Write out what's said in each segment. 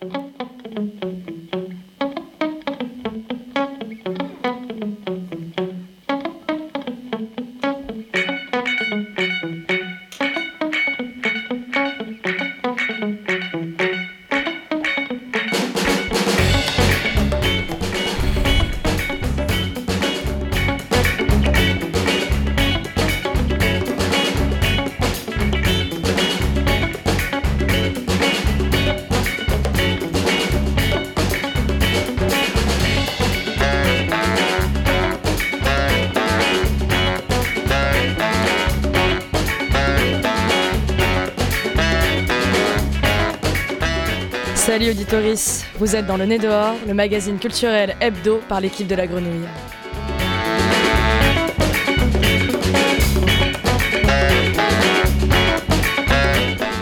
Salut auditoris, vous êtes dans le Nez dehors, le magazine culturel hebdo par l'équipe de la Grenouille.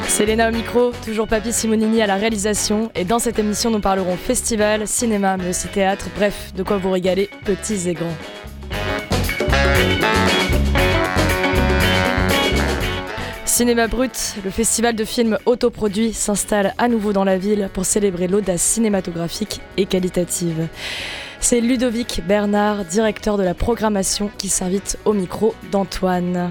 C'est Léna au micro, toujours Papy Simonini à la réalisation, et dans cette émission nous parlerons festival, cinéma, mais aussi théâtre, bref, de quoi vous régaler, petits et grands. Cinéma Brut, le festival de films autoproduits s'installe à nouveau dans la ville pour célébrer l'audace cinématographique et qualitative. C'est Ludovic Bernard, directeur de la programmation, qui s'invite au micro d'Antoine.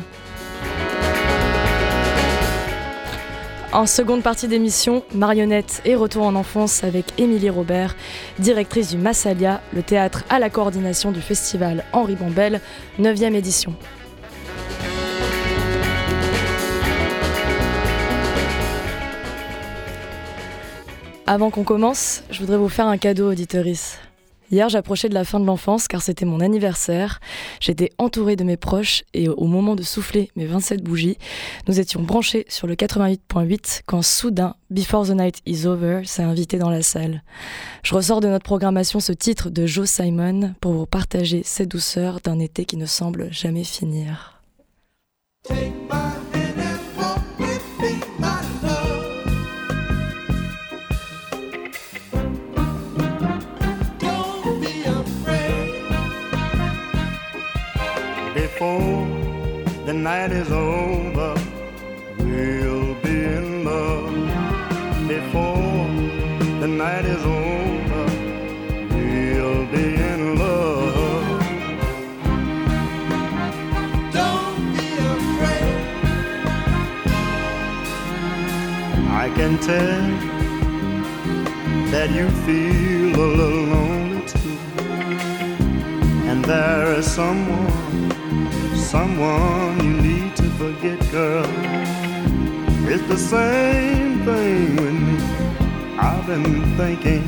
En seconde partie d'émission, Marionnette et Retour en enfance avec Émilie Robert, directrice du Massalia, le théâtre à la coordination du festival Henri Bombel, 9e édition. Avant qu'on commence, je voudrais vous faire un cadeau, auditeurice. Hier, j'approchais de la fin de l'enfance car c'était mon anniversaire. J'étais entourée de mes proches et au moment de souffler mes 27 bougies, nous étions branchés sur le 88.8 quand soudain Before the Night is Over s'est invité dans la salle. Je ressors de notre programmation ce titre de Joe Simon pour vous partager ces douceurs d'un été qui ne semble jamais finir. Before the night is over, we'll be in love. Before the night is over, we'll be in love. Don't be afraid. I can tell that you feel a little lonely too, and there is someone someone you need to forget, girl. It's the same thing with me. I've been thinking,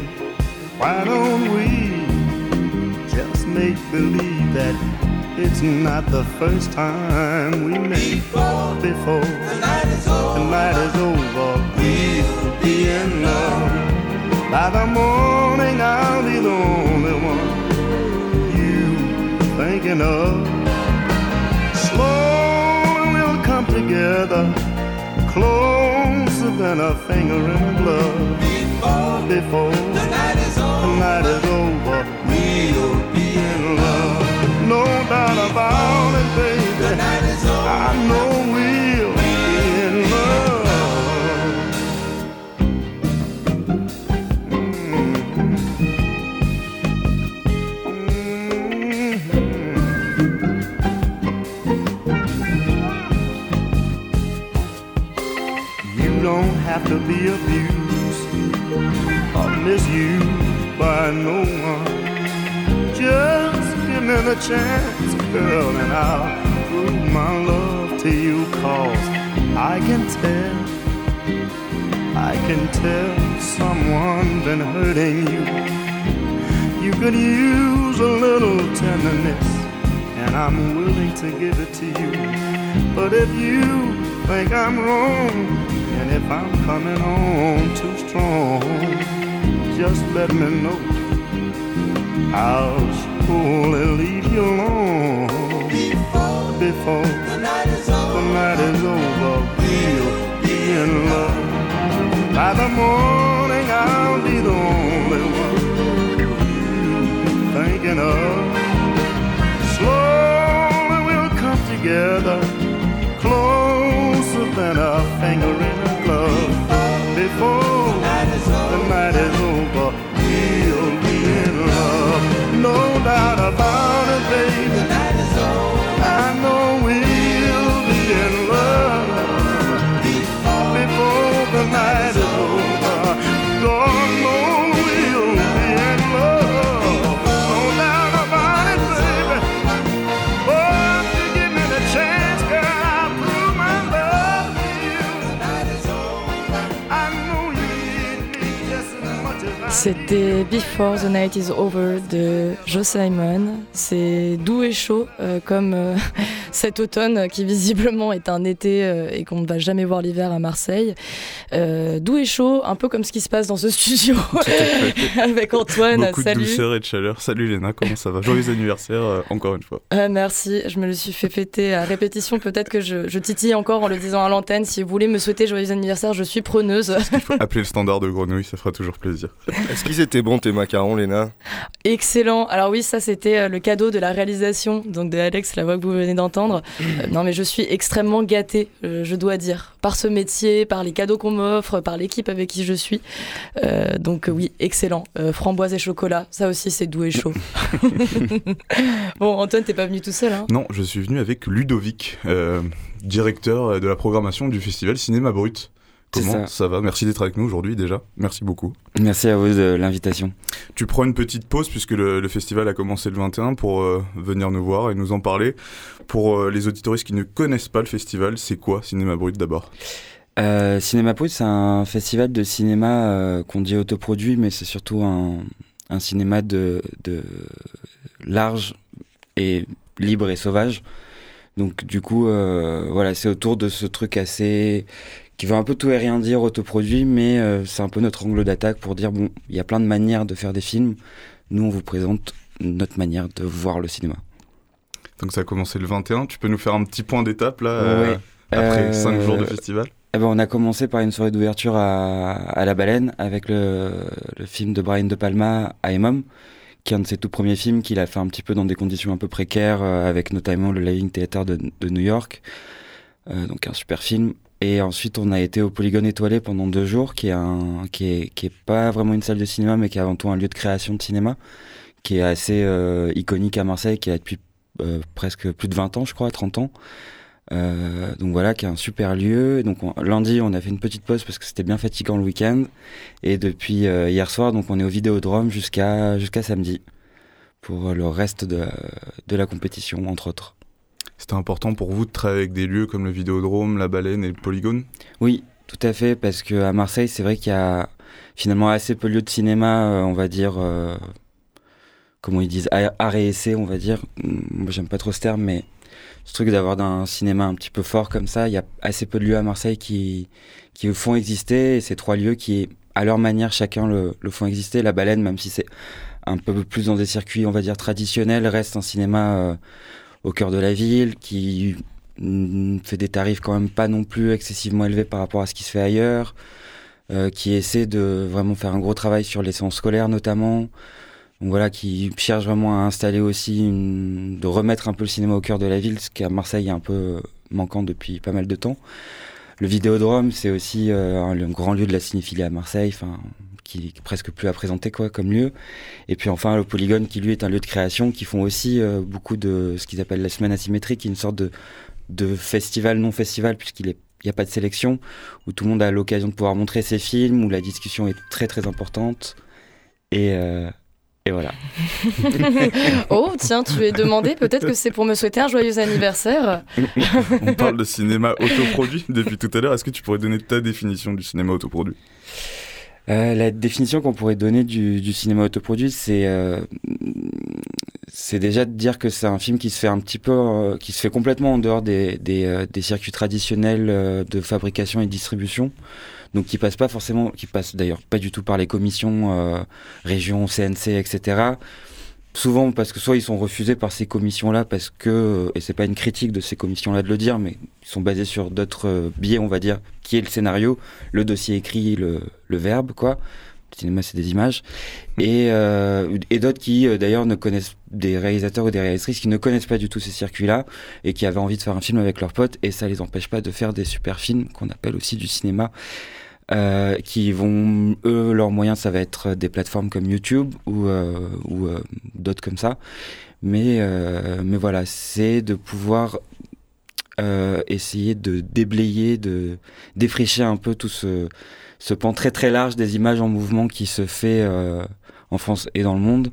why don't we just make believe that it's not the first time we met before, before the night is over, the night is over we'll be in love. By the morning, I'll be the only one you thinking of together, closer than a finger in a glove. Before, Before the night is over, the night is over we'll be in love. No doubt about it, baby. The night is over. I know we'll can tell someone been hurting you. You could use a little tenderness, and I'm willing to give it to you. But if you think I'm wrong, and if I'm coming on too strong, just let me know. I'll surely leave you alone. Before, Before the night is over, the night is over we'll be in love. By the morning, I'll be the only one thinking of. Slowly, we'll come together, closer than a finger in a glove. Before the night is over, we'll be in love, no doubt about it, baby. C'était Before the Night is Over de Joe Simon. C'est doux et chaud euh, comme euh, cet automne qui visiblement est un été euh, et qu'on ne va jamais voir l'hiver à Marseille. doux et chaud, un peu comme ce qui se passe dans ce studio avec Antoine. Beaucoup de douceur et de chaleur. Salut Léna, comment ça va? Joyeux anniversaire encore une fois. merci, je me le suis fait fêter à répétition. Peut-être que je, je, titille encore en le disant à l'antenne. Si vous voulez me souhaiter joyeux anniversaire, je suis preneuse. appeler le standard de grenouille, ça fera toujours plaisir. Est-ce qu'ils étaient bons tes macarons, Léna? Excellent. Alors oui, ça c'était euh, le cadeau de la réalisation, donc de Alex, la voix que vous venez d'entendre. Euh, non mais je suis extrêmement gâtée, euh, je dois dire, par ce métier, par les cadeaux qu'on m'offre, par l'équipe avec qui je suis. donc oui, excellent. framboise et chocolat, ça aussi c'est doux et chaud. bon, Antoine, t'es pas venu tout seul, hein? Non, je suis venu avec Ludovic, directeur de la programmation du festival Cinéma Brut. Comment ça. va? Merci d'être avec nous aujourd'hui déjà. Merci beaucoup. Merci à vous de l'invitation. Tu prends une petite pause puisque le, festival a commencé le 21 pour euh, venir nous voir et nous en parler. Pour euh, les auditoristes qui ne connaissent pas le festival, c'est quoi Cinéma Brut d'abord? Euh, Cinéma Brut, c'est un festival de cinéma qu'on dit autoproduit, mais c'est surtout un, cinéma de, de large et libre et sauvage. Donc du coup, voilà, c'est autour de ce truc assez qui veut un peu tout et rien dire, autoproduit, mais euh, c'est un peu notre angle d'attaque pour dire bon, il y a plein de manières de faire des films. Nous, on vous présente notre manière de voir le cinéma. Donc ça a commencé le 21. Tu peux nous faire un petit point d'étape là, euh, après 5 euh, jours de festival? eh ben, On a commencé par une soirée d'ouverture à, à, La Baleine avec le, le, film de Brian De Palma, Aemom, qui est un de ses tout premiers films qu'il a fait un petit peu dans des conditions un peu précaires, avec notamment le Living Theater de, de New York. donc un super film. Et ensuite, on a été au Polygone étoilé pendant deux jours, qui est, un, qui est, qui est pas vraiment une salle de cinéma, mais qui est avant tout un lieu de création de cinéma, qui est assez euh, iconique à Marseille, qui est depuis euh, presque plus de 20 ans, je crois, 30 ans. Euh, donc voilà, qui est un super lieu. Donc lundi, on a fait une petite pause parce que c'était bien fatigant le week-end. Et depuis hier soir, donc on est au Vidéodrome jusqu'à jusqu'à samedi pour le reste de, de la compétition, entre autres. C'était important pour vous de travailler avec des lieux comme le Vidéodrome, la Baleine et le Polygone? Oui, tout à fait, parce qu'à Marseille, c'est vrai qu'il y a finalement assez peu de lieux de cinéma, euh, on va dire, euh, comment ils disent, art et essai, on va dire. Moi, j'aime pas trop ce terme, mais ce truc d'avoir un cinéma un petit peu fort comme ça, il y a assez peu de lieux à Marseille qui, qui font exister, et ces trois lieux qui, à leur manière, chacun le, font exister. La Baleine, même si c'est un peu plus dans des circuits, on va dire, traditionnels, reste un cinéma... Euh, au cœur de la ville, qui fait des tarifs quand même pas non plus excessivement élevés par rapport à ce qui se fait ailleurs, euh, qui essaie de vraiment faire un gros travail sur les séances scolaires notamment. Donc voilà, qui cherche vraiment à installer aussi, de remettre un peu le cinéma au cœur de la ville, ce qui à Marseille est un peu manquant depuis pas mal de temps. Le Vidéodrome, c'est aussi euh, un, grand lieu de la cinéphilie à Marseille. Enfin, qui est presque plus à présenter quoi comme lieu. Et puis enfin le Polygone qui lui est un lieu de création qui font aussi euh, beaucoup de ce qu'ils appellent la semaine asymétrique, qui est une sorte de, de festival non festival puisqu'il est il n'y a pas de sélection, où tout le monde a l'occasion de pouvoir montrer ses films, où la discussion est très très importante. Et, euh, et voilà. oh, tiens, tu es demandé, peut-être que c'est pour me souhaiter un joyeux anniversaire. On parle de cinéma autoproduit depuis tout à l'heure. Est-ce que tu pourrais donner ta définition du cinéma autoproduit? Euh, la définition qu'on pourrait donner du, du cinéma autoproduit, c'est euh, c'est déjà de dire que c'est un film qui se fait un petit peu, euh, qui se fait complètement en dehors des, des, euh, des circuits traditionnels euh, de fabrication et distribution. Donc qui passe pas forcément, qui passe d'ailleurs pas du tout par les commissions régions, CNC, etc souvent parce que soit ils sont refusés par ces commissions-là parce que, et c'est pas une critique de ces commissions-là de le dire, mais ils sont basés sur d'autres euh, biais, on va dire, qui est le scénario, le dossier écrit, le, le verbe, quoi. Le cinéma, c'est des images. Et, euh, et d'autres qui, euh, d'ailleurs, ne connaissent des réalisateurs ou des réalisatrices qui ne connaissent pas du tout ces circuits-là et qui avaient envie de faire un film avec leurs potes et ça les empêche pas de faire des super films qu'on appelle aussi du cinéma euh, qui vont, eux, leurs moyens, ça va être des plateformes comme YouTube ou, euh, ou euh, d'autres comme ça. Mais, mais voilà, c'est de pouvoir essayer de déblayer, de défricher un peu tout ce, ce pan très très large des images en mouvement qui se fait en France et dans le monde.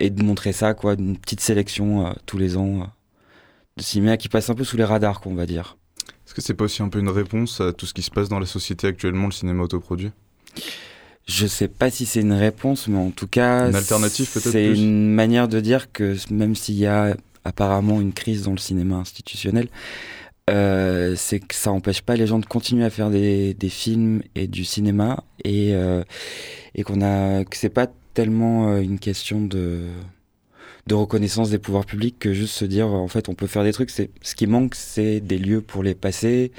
et de montrer ça, quoi, une petite sélection tous les ans de cinéma qui passe un peu sous les radars, qu'on va dire. Est-ce que c'est pas aussi un peu une réponse à tout ce qui se passe dans la société actuellement, le cinéma autoproduit? Je sais pas si c'est une réponse, mais en tout cas, Une alternative, peut-être c'est plus? une manière de dire que même s'il y a apparemment une crise dans le cinéma institutionnel, euh, c'est que ça empêche pas les gens de continuer à faire des, des films et du cinéma et, euh, et qu'on a que c'est pas tellement euh, une question de de reconnaissance des pouvoirs publics que juste se dire en fait on peut faire des trucs c'est ce qui manque c'est des lieux pour les passer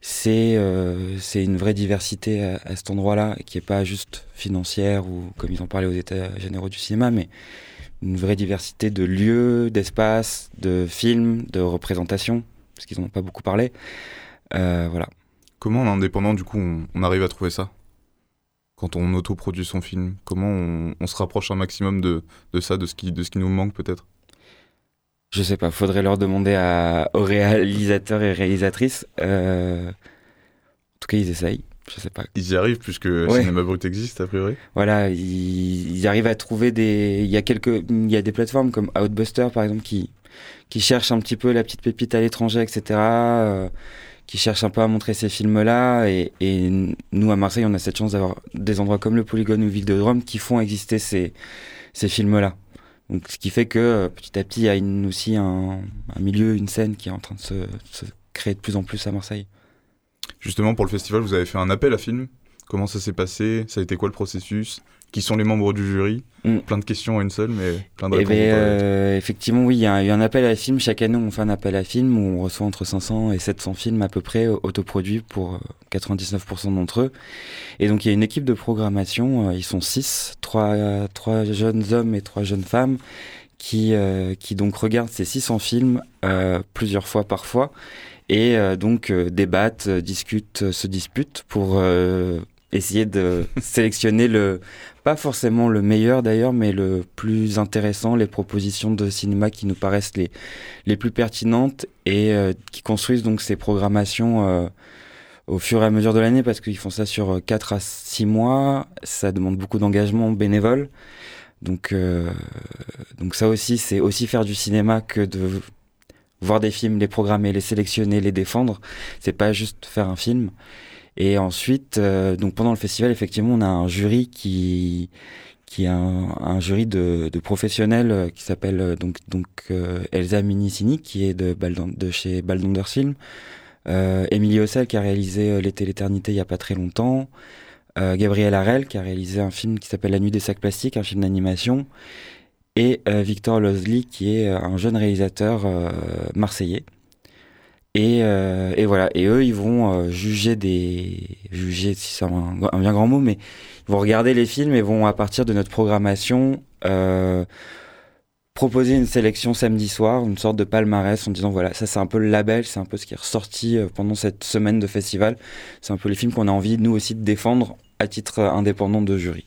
c'est euh, c'est une vraie diversité à, cet endroit-là qui est pas juste financière ou comme ils en parlaient aux États généraux du cinéma mais une vraie diversité de lieux, d'espaces, de films, de représentations parce qu'ils n'en ont pas beaucoup parlé. Euh, voilà. Comment en indépendant, du coup, on arrive à trouver ça? Quand on autoproduit son film, comment on, on se rapproche un maximum de, de ça, de ce, qui, de ce qui nous manque peut-être? Je sais pas, faudrait leur demander à, aux réalisateurs et réalisatrices. Euh, en tout cas, ils essayent. Je sais pas. Ils y arrivent puisque Ouais. Cinéma Brut existe, a priori? Voilà, ils, ils arrivent à trouver des. Il y a quelques, il y a des plateformes comme Outbuster par exemple qui qui cherchent un petit peu la petite pépite à l'étranger, etc. euh, qui cherchent un peu à montrer ces films-là. Et, nous à Marseille, on a cette chance d'avoir des endroits comme le Polygone ou Vidéodrome qui font exister ces ces films-là. Donc, ce qui fait que euh, petit à petit, il y a aussi un, milieu, une scène qui est en train de se, se créer de plus en plus à Marseille. Justement, pour le festival, vous avez fait un appel à film. Comment ça s'est passé Ça a été quoi le processus Qui sont les membres du jury Mm. Plein de questions en une seule, mais plein de Eh réponses. ben, euh, effectivement, oui, il y a eu un appel à film. Chaque année, on fait un appel à film où on reçoit entre 500 et 700 films à peu près euh, autoproduits pour euh, 99% d'entre eux. Et donc, il y a une équipe de programmation. euh, Ils sont six, trois, euh, trois jeunes hommes et trois jeunes femmes qui, euh, qui donc regardent ces 600 films euh, plusieurs fois parfois et euh, donc euh, débattent, euh, discutent, euh, se disputent pour euh, essayer de sélectionner le pas forcément le meilleur d'ailleurs, mais le plus intéressant, les propositions de cinéma qui nous paraissent les, les plus pertinentes et euh, qui construisent donc ces programmations euh, au fur et à mesure de l'année parce qu'ils font ça sur 4 à 6 mois. Ça demande beaucoup d'engagement bénévole. Donc, euh, donc ça aussi, c'est aussi faire du cinéma que de voir des films, les programmer, les sélectionner, les défendre. C'est pas juste faire un film. Et ensuite, euh, donc pendant le festival, effectivement, on a un jury qui qui est un, un jury de, de professionnels euh, qui s'appelle euh, donc donc euh, Elsa Minicini qui est de de chez Baldonders Film, euh, Émilie Ossel qui a réalisé euh, L'été l'éternité il y a pas très longtemps, euh, Gabriel Harel qui a réalisé un film qui s'appelle La nuit des sacs plastiques, un film d'animation, et Victor Losley qui est un jeune réalisateur marseillais. Et, euh, et voilà. Et eux, ils vont euh, juger des, juger, si c'est un, un bien grand mot, mais ils vont regarder les films et vont à partir de notre programmation euh, proposer une sélection samedi soir, une sorte de palmarès en disant voilà, ça c'est un peu le label, c'est un peu ce qui est ressorti pendant cette semaine de festival. C'est un peu les films qu'on a envie nous aussi de défendre à titre indépendant de jury.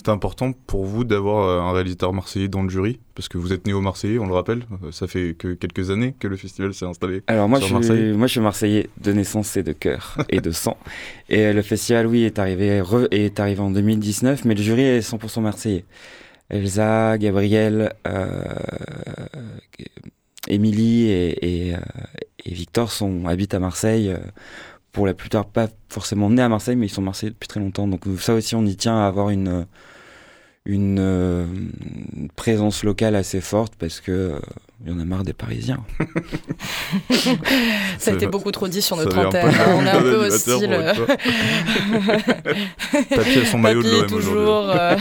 C'était important pour vous d'avoir euh, un réalisateur marseillais dans le jury? Parce que vous êtes néo-marseillais, on le rappelle. Euh, Ça fait que quelques années que le festival s'est installé. Alors moi Sur je, suis, moi je suis marseillais de naissance et de cœur et de sang. Et euh, le festival oui est arrivé re- est arrivé en 2019 mais le jury est 100% marseillais. Elsa, Gabriel, euh, Émilie et, et, et Victor sont habitent à Marseille. pour la plupart pas forcément nés à Marseille mais ils sont marseillais depuis très longtemps. Donc ça aussi on y tient à avoir une une euh, présence locale assez forte parce que euh, il y en a marre des Parisiens. Ça a été beaucoup trop dit sur notre antenne. hein. On est un peu hostile. Tapis à son maillot de l'OM toujours. euh,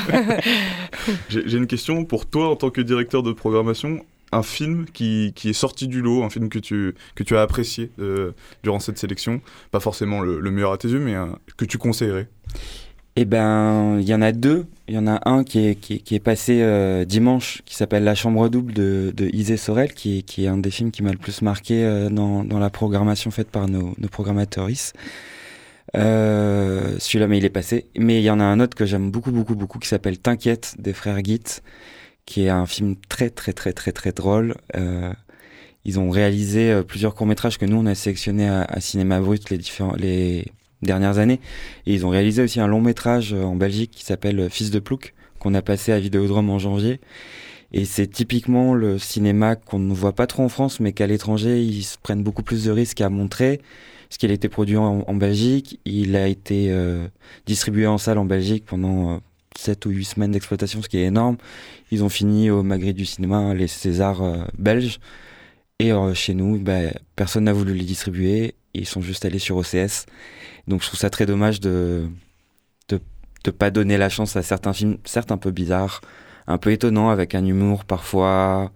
J'ai une question pour toi en tant que directeur de programmation. Un film qui, qui est sorti du lot, un film que tu, que tu as apprécié euh, durant cette sélection. Pas forcément le, le meilleur à tes yeux, mais que tu conseillerais? Eh ben, il y en a deux. Il y en a un qui est, qui qui est passé euh, dimanche, qui s'appelle La Chambre double de, de Isée Sorel, qui qui est un des films qui m'a le plus marqué euh, dans, dans la programmation faite par nos, nos programmateuristes. Euh, Celui-là, mais il est passé. Mais il y en a un autre que j'aime beaucoup, beaucoup, beaucoup, qui s'appelle T'inquiète des frères Git, qui est un film très, très, très, très, très drôle. Euh, ils ont réalisé euh, plusieurs courts-métrages que nous, on a sélectionnés à, à Cinéma Brut les, différents, les dernières années. Ils ont réalisé aussi un long métrage euh, en Belgique qui s'appelle euh, Fils de Plouc, qu'on a passé à Vidéodrome en janvier. Et c'est typiquement le cinéma qu'on ne voit pas trop en France, mais qu'à l'étranger, ils prennent beaucoup plus de risques à montrer. qu'il a été produit en, Belgique. Il a été distribué en salle en Belgique pendant 7 ou 8 semaines d'exploitation, ce qui est énorme. Ils ont fini au Maghreb du cinéma, les Césars belges. Et chez nous, bah, personne n'a voulu les distribuer. Ils sont juste allés sur OCS. Donc je trouve ça très dommage de de pas donner la chance à certains films, certes un peu bizarres, un peu étonnants, avec un humour parfois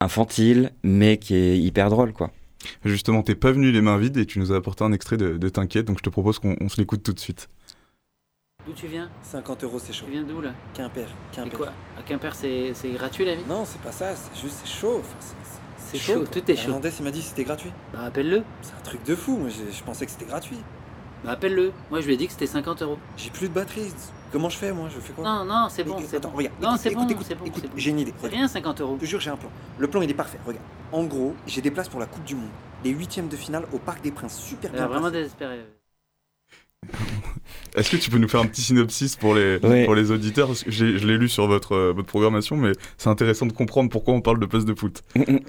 infantile, mais qui est hyper drôle, quoi. Justement, t'es pas venu les mains vides et tu nous as apporté un extrait de, de T'inquiète, donc je te propose qu'on se l'écoute tout de suite. D'où tu viens? 50 euros, c'est chaud. Tu viens d'où là? Quimper. Quimper. Et quoi? À Quimper, c'est gratuit la vie? Non, c'est pas ça, c'est juste c'est chaud. C'est chaud, tout est chaud. Hernandez, il m'a dit que c'était gratuit. Bah, rappelle-le. C'est un truc de fou, moi je pensais que c'était gratuit. Bah, appelle-le. Moi, je lui ai dit que c'était 50 euros. J'ai plus de batterie. Comment je fais, moi Je fais quoi? Non, non, c'est bon. Regarde. Non, c'est bon, c'est j'ai une idée. C'est rien, 50 euros. Je te jure, j'ai un plan. Le plan, il est parfait. Regarde. En gros, j'ai des places pour la Coupe du Monde. Les huitièmes de finale au Parc des Princes. Super bien. vraiment désespéré. Est-ce que tu peux nous faire un petit synopsis pour les, pour les auditeurs? Parce que Je l'ai lu sur votre, euh, votre programmation, mais c'est intéressant de comprendre pourquoi on parle de place de foot.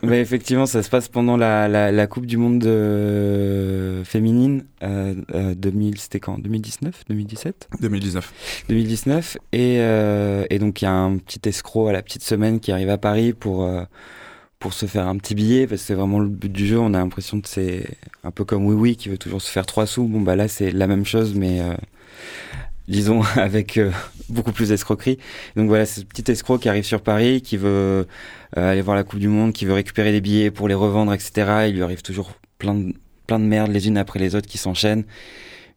mais effectivement, ça se passe pendant la, la, Coupe du Monde euh, féminine. Euh, 2000, c'était quand? 2019 2017 2019. 2019. Et, euh, et donc, il y a un petit escroc à la petite semaine qui arrive à Paris pour pour se faire un petit billet, parce que c'est vraiment le but du jeu. On a l'impression que c'est un peu comme Oui Oui qui veut toujours se faire trois sous. Bon, bah là, c'est la même chose, mais euh, disons avec euh, beaucoup plus d'escroquerie. Donc voilà, ce petit escroc qui arrive sur Paris, qui veut euh, aller voir la Coupe du Monde, qui veut récupérer des billets pour les revendre, etc. Il lui arrive toujours plein de, plein de merdes les unes après les autres qui s'enchaînent.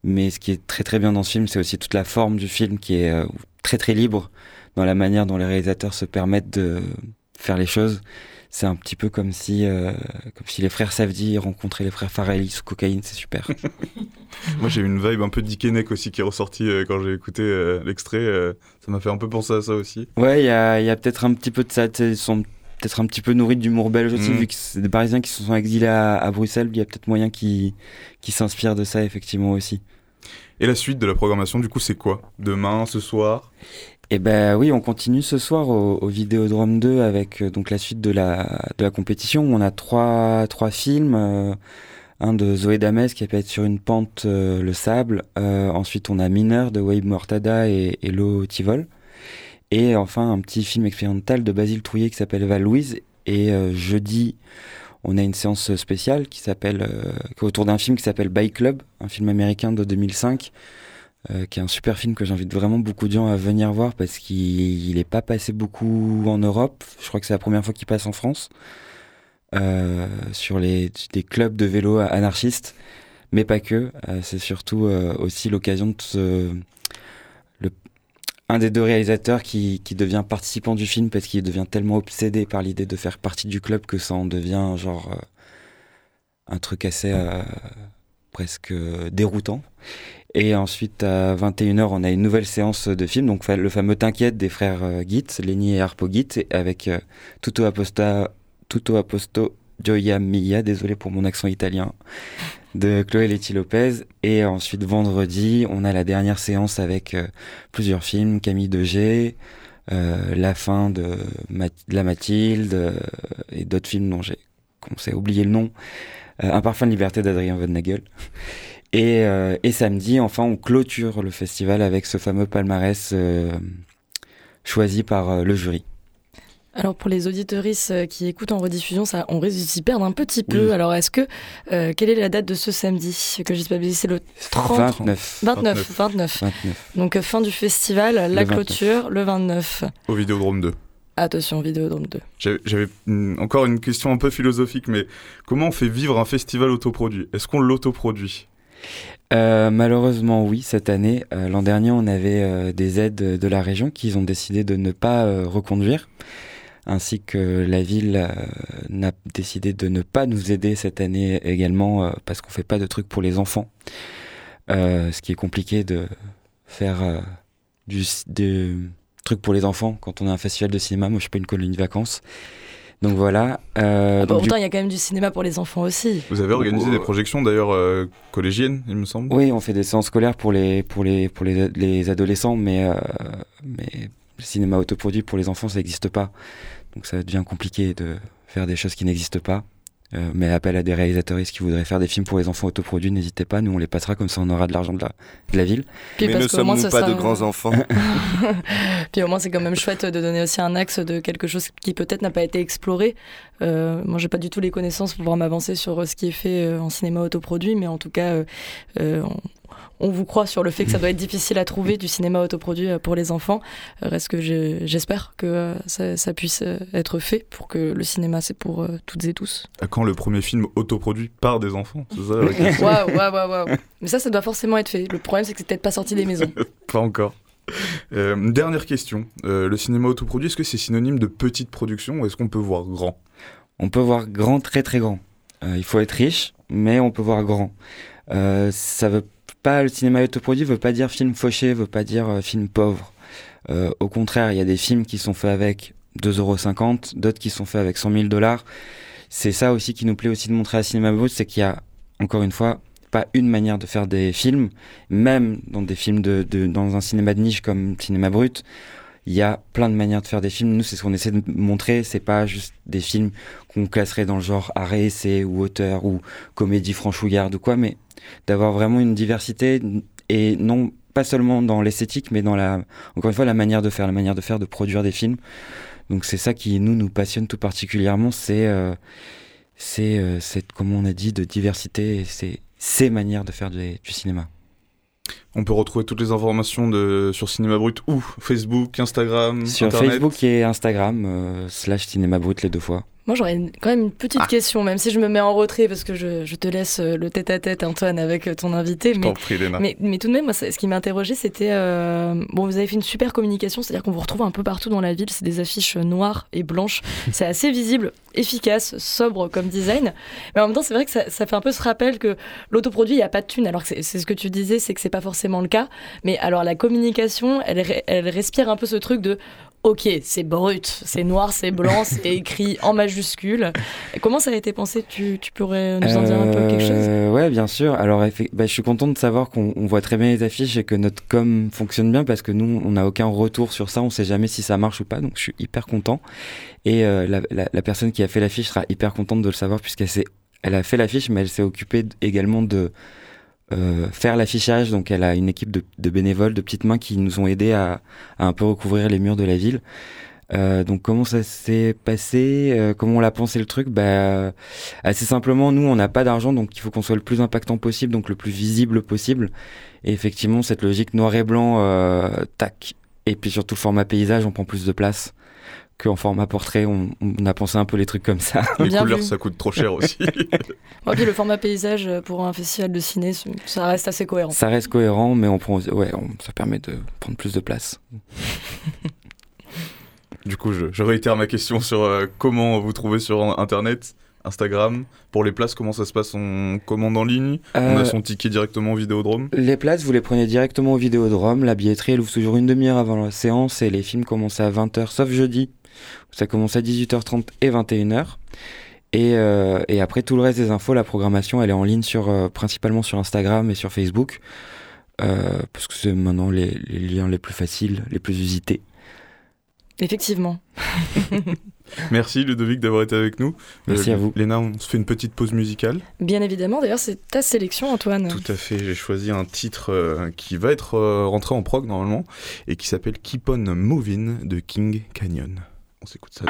Mais ce qui est très très bien dans ce film, c'est aussi toute la forme du film qui est très très libre dans la manière dont les réalisateurs se permettent de faire les choses c'est un petit peu comme si, euh, comme si les frères Savdi rencontraient les frères Farelli sous cocaïne, c'est super. Moi j'ai une vibe un peu Dickeneck aussi qui est ressortie euh, quand j'ai écouté euh, l'extrait, ça m'a fait un peu penser à ça aussi. Ouais, il y a, y a peut-être un petit peu de ça, ils sont peut-être un petit peu nourris d'humour belge aussi, mm. vu que c'est des Parisiens qui se sont exilés à, Bruxelles, il y a peut-être moyen qui, qui s'inspirent de ça effectivement aussi. Et la suite de la programmation, du coup, c'est quoi? Demain, ce soir? Eh ben oui, on continue ce soir au, au Vidéodrome 2 avec euh, donc la suite de la, de la compétition. On a trois, trois films. Euh, un de Zoé Dames qui être sur une pente, euh, le sable. ensuite, on a Mineur de Wabe Mortada et, et Lo Tivol. Et enfin, un petit film expérimental de Basile Trouillet qui s'appelle Val-Louise. Et jeudi, on a une séance spéciale qui s'appelle autour d'un film qui s'appelle Bike Club, un film américain de 2005 euh, qui est un super film que j'invite vraiment beaucoup de gens à venir voir parce qu'il n'est pas passé beaucoup en Europe. Je crois que c'est la première fois qu'il passe en France. Euh, sur les, des clubs de vélo anarchistes, mais pas que. Euh, c'est surtout aussi l'occasion de se, un des deux réalisateurs qui, qui devient participant du film parce qu'il devient tellement obsédé par l'idée de faire partie du club que ça en devient genre un truc assez presque déroutant. Et ensuite, à 21h, on a une nouvelle séance de film, donc le fameux T'inquiète des frères euh, Git, Lenny et Harpo Git, avec euh, Tutto Aposta, Tutto Aposto Gioia Mia, désolé pour mon accent italien, de Chloé Letty Lopez. Et ensuite, vendredi, on a la dernière séance avec euh, plusieurs films, Camille Degé, La fin de La Mathilde, et d'autres films dont j'ai, qu'on s'est oublié le nom. Un parfum de liberté d'Adrien Von Nagel. Et, euh, et, samedi, enfin, on clôture le festival avec ce fameux palmarès euh, choisi par euh, le jury. Alors pour les auditeuristes qui écoutent en rediffusion, ça, on risque de s'y perdre un petit peu. Alors est-ce que quelle est la date de ce samedi que j'ai pas C'est le 30... 29. 29. 29. Donc fin du festival, la clôture le 29. Au Vidéodrome 2. Attention, Vidéodrome 2. J'avais encore une question un peu philosophique, mais comment on fait vivre un festival autoproduit? Est-ce qu'on l'autoproduit? Euh, malheureusement, oui, cette année. Euh, l'an dernier, on avait euh, des aides de la région qu'ils ont décidé de ne pas reconduire, ainsi que la ville n'a décidé de ne pas nous aider cette année également, parce qu'on fait pas de trucs pour les enfants. ce qui est compliqué de faire du, des trucs pour les enfants quand on a un festival de cinéma. Moi, je suis pas une colonie de vacances. Donc voilà. Euh, ah, pourtant, il y a quand même du cinéma pour les enfants aussi. Vous avez organisé des projections d'ailleurs euh, collégiennes, il me semble. Oui, on fait des séances scolaires pour les pour les pour les, les adolescents, mais euh, mais le cinéma autoproduit pour les enfants, ça n'existe pas. Donc ça devient compliqué de faire des choses qui n'existent pas. Euh, mais appel à des réalisateuristes qui voudraient faire des films pour les enfants autoproduits, n'hésitez pas, nous on les passera comme ça on aura de l'argent de la, de la ville. Puis Mais parce ne sommes-nous pas de grands enfants Puis au moins, c'est quand même chouette de donner aussi un axe de quelque chose qui peut-être n'a pas été exploré. Euh, moi, j'ai pas du tout les connaissances pour pouvoir m'avancer sur euh, ce qui est fait euh, en cinéma autoproduit, mais en tout cas, euh, on, on vous croit sur le fait que ça doit être difficile à trouver du cinéma autoproduit euh, pour les enfants. Euh, Reste que j'espère que euh, ça, ça puisse être fait pour que le cinéma, c'est pour toutes et tous. À quand le premier film autoproduit par des enfants C'est ça la question Waouh, waouh, waouh, waouh. Mais ça, ça doit forcément être fait. Le problème, c'est que c'est peut-être pas sorti des maisons. Pas encore. Euh, dernière question. Euh, le cinéma autoproduit, est-ce que c'est synonyme de petite production ou est-ce qu'on peut voir grand? On peut voir grand, très très grand. Euh, il faut être riche, mais on peut voir grand. Euh, ça veut pas, le cinéma autoproduit veut pas dire film fauché, veut pas dire euh, film pauvre. Euh, au contraire, il y a des films qui sont faits avec 2,50€, d'autres qui sont faits avec 100 000 dollars. C'est ça aussi qui nous plaît aussi de montrer à Cinéma Brut, c'est qu'il y a, encore une fois, pas une manière de faire des films, même dans des films de, de- dans un cinéma de niche comme Cinéma Brut, il y a plein de manières de faire des films. Nous, c'est ce qu'on essaie de montrer, c'est pas juste des films qu'on classerait dans le genre arrêt essai ou auteur ou comédie franchouillarde ou quoi, mais d'avoir vraiment une diversité et non pas seulement dans l'esthétique, mais dans la, encore une fois, la manière de faire, la manière de faire, de produire des films. Donc c'est ça qui nous nous passionne tout particulièrement, c'est euh, c'est euh, cette, comme on a dit, de diversité, et ces manières de faire du cinéma. On peut retrouver toutes les informations de, sur Cinéma Brut ou Facebook, Instagram, Sur Internet. Facebook et Instagram, euh, slash cinéma brut les deux fois. Moi, j'aurais quand même une petite Ah. question, même si je me mets en retrait parce que je, je te laisse euh, le tête-à-tête, Antoine, avec euh, ton invité. Je Mais, prie, Léna. mais, mais tout de même, moi, ce qui m'interrogeait, c'était. euh, bon, vous avez fait une super communication, c'est-à-dire qu'on vous retrouve un peu partout dans la ville. C'est des affiches noires et blanches. C'est assez visible, efficace, sobre comme design. Mais en même temps, c'est vrai que ça, ça fait un peu ce rappel que l'autoproduit, il n'y a pas de thune. Alors que c'est ce que tu disais, c'est que c'est pas forcément le cas. Mais alors, la communication, elle respire un peu ce truc de. Ok, c'est brut, c'est noir, c'est blanc, c'est écrit en majuscule. Comment ça a été pensé? Tu, tu pourrais nous en dire un peu quelque chose? Euh, Ouais, bien sûr. Alors, bah, je suis content de savoir qu'on on voit très bien les affiches et que notre com fonctionne bien parce que nous, on n'a aucun retour sur ça. On sait jamais si ça marche ou pas. Donc, je suis hyper content. Et euh, la, la- la personne qui a fait l'affiche sera hyper contente de le savoir puisqu'elle s'est, elle a fait l'affiche, mais elle s'est occupée également de euh, faire l'affichage. Donc, elle a une équipe de, de bénévoles, de petites mains qui nous ont aidés à, à un peu recouvrir les murs de la ville. Euh, donc comment ça s'est passé? Euh, Comment on l'a pensé le truc? Bah assez simplement, nous on n'a pas d'argent, donc il faut qu'on soit le plus impactant possible, donc le plus visible possible. Et effectivement, cette logique noir et blanc, euh, tac. Et puis surtout le format paysage, on prend plus de place qu'en format portrait. On, on a pensé un peu les trucs comme ça. Les Bien couleurs, vu. ça coûte trop cher aussi. Ouais, puis le format paysage euh, pour un festival de ciné, ça reste assez cohérent. Ça reste cohérent, mais on prend, ouais, on- ça permet de prendre plus de place. du coup, je, je réitère ma question sur euh, comment vous trouvez sur Internet, Instagram. Pour les places, comment ça se passe On commande en ligne On Euh, a son ticket directement au Vidéodrome Les places, vous les prenez directement au Vidéodrome. La billetterie, elle ouvre toujours une demi-heure avant la séance et les films commencent à 20h, sauf jeudi. Ça commence à 18h30 et 21h. Et, euh, et après, tout le reste des infos, la programmation, elle est en ligne sur, euh, principalement sur Instagram et sur Facebook. Euh, parce que c'est maintenant les, les liens les plus faciles, les plus usités. Effectivement. Merci Ludovic d'avoir été avec nous. Merci à vous. Léna, on se fait une petite pause musicale. Bien évidemment, d'ailleurs, c'est ta sélection, Antoine. Tout à fait, j'ai choisi un titre euh, qui va être euh, rentré en prog normalement et qui s'appelle Keep On Moving de King Canyon. On s'écoute ça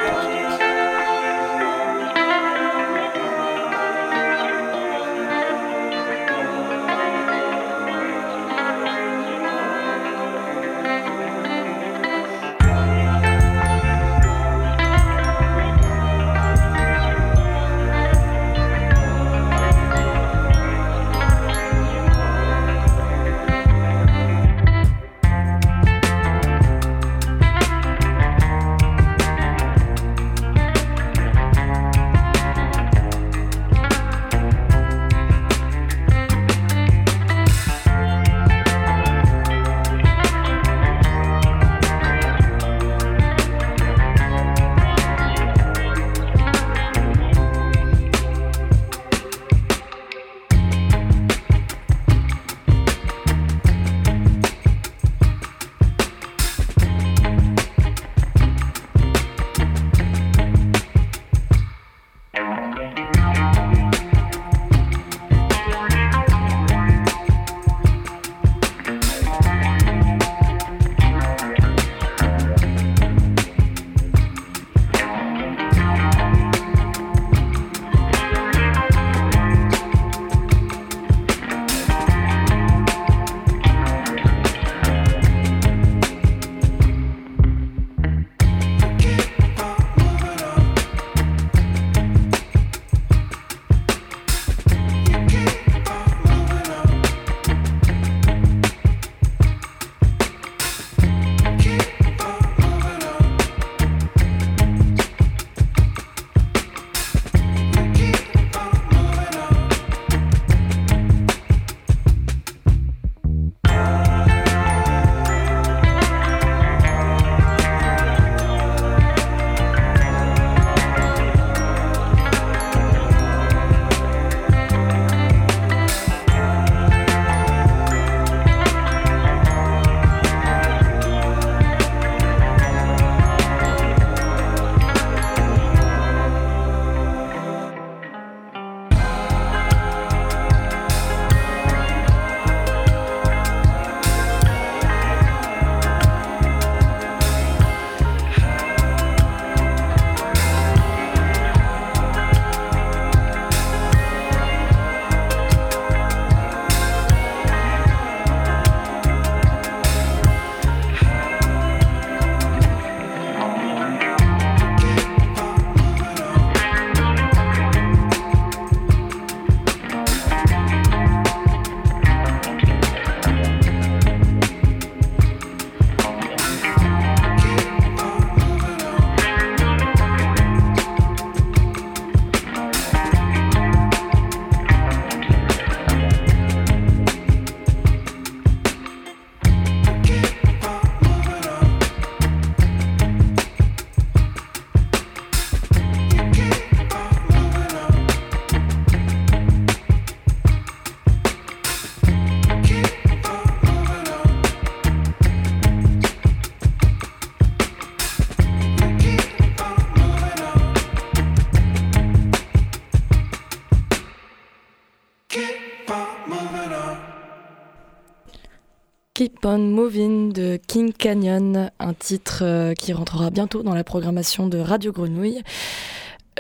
Keep on Moving de King Canyon, un titre euh, qui rentrera bientôt dans la programmation de Radio Grenouille.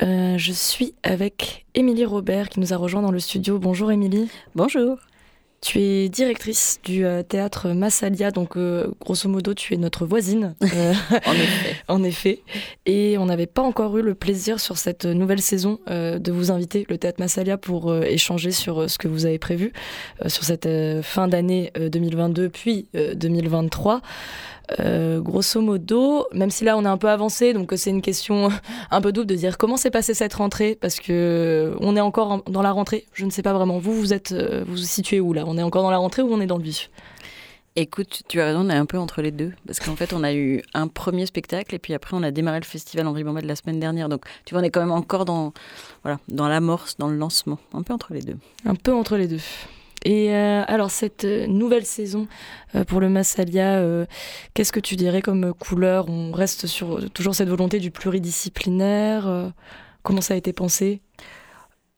Euh, je suis avec Émilie Robert qui nous a rejoint dans le studio. Bonjour Émilie. Bonjour. Tu es directrice du euh, théâtre Massalia, donc euh, grosso modo tu es notre voisine. euh, En effet. en effet. Et on n'avait pas encore eu le plaisir sur cette nouvelle saison de vous inviter, le théâtre Massalia, pour échanger sur ce que vous avez prévu sur cette fin d'année euh, 2022 puis euh, 2023. Euh, grosso modo, même si là on est un peu avancé, donc c'est une question un peu double de dire comment s'est passée cette rentrée parce que euh, on est encore en- dans la rentrée. Je ne sais pas vraiment. Vous, vous êtes, euh, vous vous situez où là? On est encore dans la rentrée ou on est dans le vif? Écoute, tu as raison, on est un peu entre les deux. Parce qu'en fait, on a eu un premier spectacle et puis après, on a démarré le festival Henri Bombet la semaine dernière. Donc, tu vois, on est quand même encore dans, voilà, dans l'amorce, dans le lancement. Un peu entre les deux. Un peu entre les deux. Et euh, alors, cette euh, nouvelle saison euh, pour le Massalia, euh, qu'est-ce que tu dirais comme couleur? On reste sur euh, toujours cette volonté du pluridisciplinaire Comment ça a été pensé?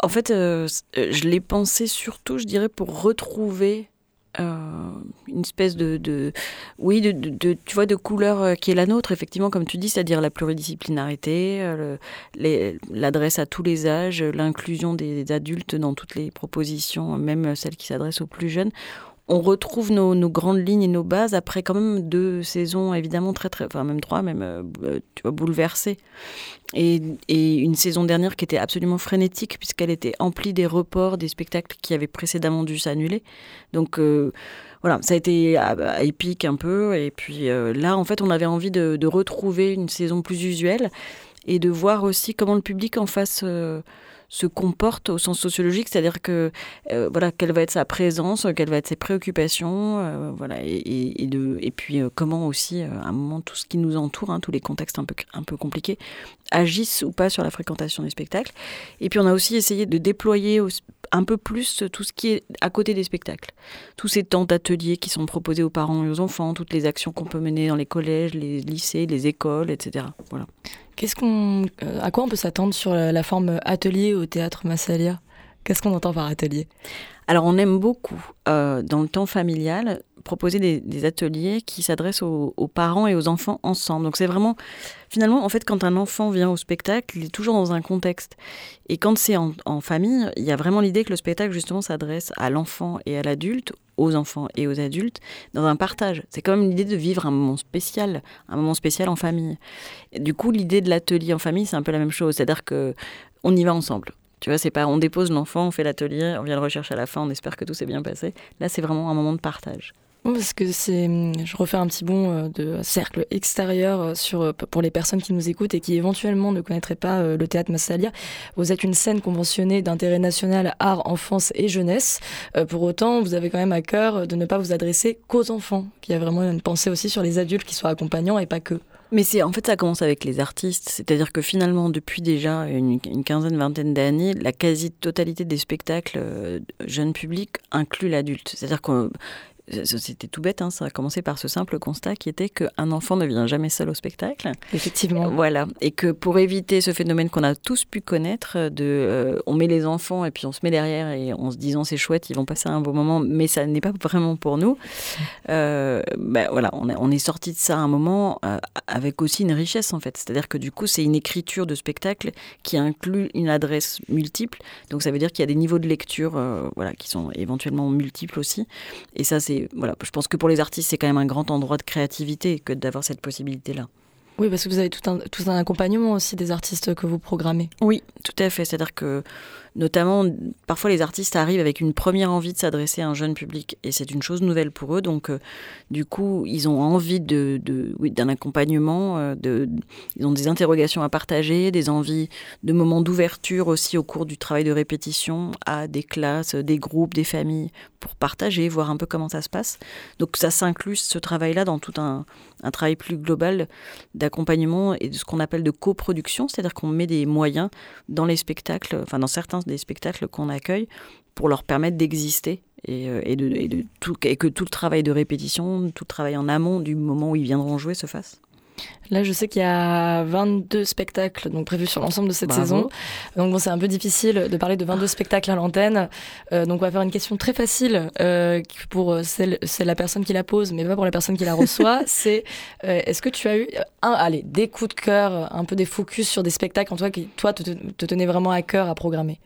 En fait, je l'ai pensé surtout, je dirais, pour retrouver euh, une espèce de, de oui, de, de- tu vois, de couleur euh, qui est la nôtre, effectivement, comme tu dis, c'est-à-dire la pluridisciplinarité, euh, l'adresse à tous les âges, l'inclusion des, des adultes dans toutes les propositions, même celles qui s'adressent aux plus jeunes. On retrouve nos, grandes lignes et nos bases après quand même deux saisons évidemment très très, enfin même trois même, euh, euh, tu vois, bouleversées et, une saison dernière qui était absolument frénétique puisqu'elle était emplie des reports des spectacles qui avaient précédemment dû s'annuler. Donc euh, voilà, ça a été ah, bah, épique un peu. Et puis là, en fait, on avait envie de, de retrouver une saison plus usuelle et de voir aussi comment le public en face se comporte au sens sociologique, c'est-à-dire que euh, voilà quelle va être sa présence, quelles vont être ses préoccupations, euh, voilà et, et- puis euh, comment aussi euh, à un moment tout ce qui nous entoure, hein, tous les contextes un peu un peu compliqués agissent ou pas sur la fréquentation des spectacles. Et puis on a aussi essayé de déployer un peu plus tout ce qui est à côté des spectacles. Tous ces temps d'ateliers qui sont proposés aux parents et aux enfants, toutes les actions qu'on peut mener dans les collèges, les lycées, les écoles, etc. Voilà. Qu'est-ce qu'on, euh, à quoi on peut s'attendre sur la, la forme atelier au théâtre Massalia? Qu'est-ce qu'on entend par atelier? Alors on aime beaucoup, euh, dans le temps familial, proposer des, ateliers qui s'adressent aux, parents et aux enfants ensemble. Donc c'est vraiment, finalement, en fait, quand un enfant vient au spectacle, il est toujours dans un contexte. Et quand c'est en, famille, il y a vraiment l'idée que le spectacle, justement, s'adresse à l'enfant et à l'adulte, aux enfants et aux adultes, dans un partage. C'est quand même l'idée de vivre un moment spécial, un moment spécial en famille. Du coup, l'idée de l'atelier en famille, c'est un peu la même chose. C'est-à-dire que on y va ensemble. Tu vois, c'est pas on dépose l'enfant, on fait l'atelier, on vient le rechercher à la fin, on espère que tout s'est bien passé. Là, c'est vraiment un moment de partage. Oui, parce que c'est, hum, je refais un petit bond euh, de cercle extérieur euh, sur euh, pour les personnes qui nous écoutent et qui éventuellement ne connaîtraient pas le théâtre Massalia. Vous êtes une scène conventionnée d'intérêt national art, enfance et jeunesse. Pour autant, vous avez quand même à cœur de ne pas vous adresser qu'aux enfants. Qu'il y a vraiment une pensée aussi sur les adultes qui soient accompagnants et pas que. Mais c'est en fait ça commence avec les artistes, c'est-à-dire que finalement depuis déjà une, quinzaine, vingtaine d'années, la quasi-totalité des spectacles euh, jeunes publics inclut l'adulte. C'est-à-dire que c'était tout bête, hein, ça a commencé par ce simple constat qui était qu'un enfant ne vient jamais seul au spectacle. Effectivement. Voilà, et que pour éviter ce phénomène qu'on a tous pu connaître, de euh, on met les enfants et puis on se met derrière et en se disant c'est chouette, ils vont passer un beau moment, mais ça n'est pas vraiment pour nous. Euh, ben voilà, on, est- on est sorti de ça à un moment euh, avec aussi une richesse en fait, c'est-à-dire que du coup c'est une écriture de spectacle qui inclut une adresse multiple, donc ça veut dire qu'il y a des niveaux de lecture, euh, voilà, qui sont éventuellement multiples aussi, et ça c'est voilà, je pense que pour les artistes c'est quand même un grand endroit de créativité que d'avoir cette possibilité là. Oui, parce que vous avez tout un, accompagnement aussi des artistes que vous programmez. Oui, tout à fait. C'est-à-dire que, notamment, parfois les artistes arrivent avec une première envie de s'adresser à un jeune public et c'est une chose nouvelle pour eux. Donc, euh, du coup, ils ont envie de, d'un accompagnement, euh, ils ont des interrogations à partager, des envies de moments d'ouverture aussi au cours du travail de répétition à des classes, des groupes, des familles pour partager, voir un peu comment ça se passe. Donc, ça s'inclut ce travail-là dans tout un, un travail plus global d'accompagnement et de ce qu'on appelle de coproduction, c'est-à-dire qu'on met des moyens dans les spectacles, enfin dans certains des spectacles qu'on accueille, pour leur permettre d'exister et, euh, et que tout le travail de répétition, tout le travail en amont du moment où ils viendront jouer se fasse. Là, je sais qu'il y a 22 spectacles donc prévus sur l'ensemble de cette Bravo. saison. Donc bon, c'est un peu difficile de parler de 22 spectacles à l'antenne. Euh, donc on va faire une question très facile euh, pour euh, celle, c'est la personne qui la pose, mais pas pour la personne qui la reçoit. c'est euh, est-ce que tu as eu un, allez, des coups de cœur, un peu des focus sur des spectacles en toi qui toi te, te tenait vraiment à cœur à programmer?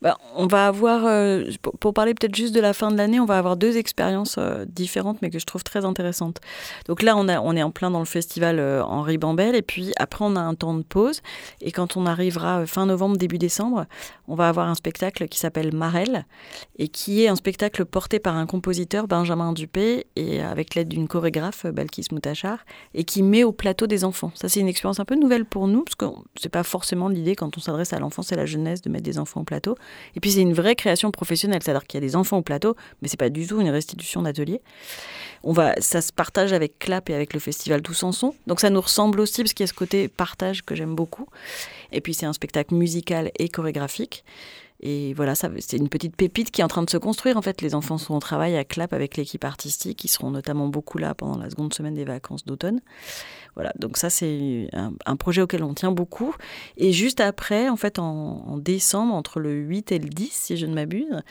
Bah, on va avoir, euh, pour, parler peut-être juste de la fin de l'année, on va avoir deux expériences euh, différentes, mais que je trouve très intéressantes. Donc là, on, est en plein dans le festival euh, Henri Bambel, et puis après, on a un temps de pause. Et quand on arrivera fin novembre, début décembre, on va avoir un spectacle qui s'appelle Marelle, et qui est un spectacle porté par un compositeur, Benjamin Dupé, et avec l'aide d'une chorégraphe, Balkis Moutachar, et qui met au plateau des enfants. Ça, c'est une expérience un peu nouvelle pour nous, parce que c'est pas forcément l'idée quand on s'adresse à l'enfance et à la jeunesse de mettre des enfants au plateau. Et puis c'est une vraie création professionnelle, c'est-à-dire qu'il y a des enfants au plateau, mais c'est pas du tout une restitution d'atelier. On va, ça se partage avec Clap et avec le festival Tous en Son. Donc ça nous ressemble aussi parce qu'il y a ce côté partage que j'aime beaucoup. Et puis c'est un spectacle musical et chorégraphique. Et voilà, c'est une petite pépite qui est en train de se construire. En fait, les enfants sont au travail à Clap avec l'équipe artistique. Ils seront notamment beaucoup là pendant la seconde semaine des vacances d'automne. Voilà, donc ça, c'est un, un projet auquel on tient beaucoup. Et juste après, en fait, en, en décembre, entre le 8 et le 10, si je ne m'abuse,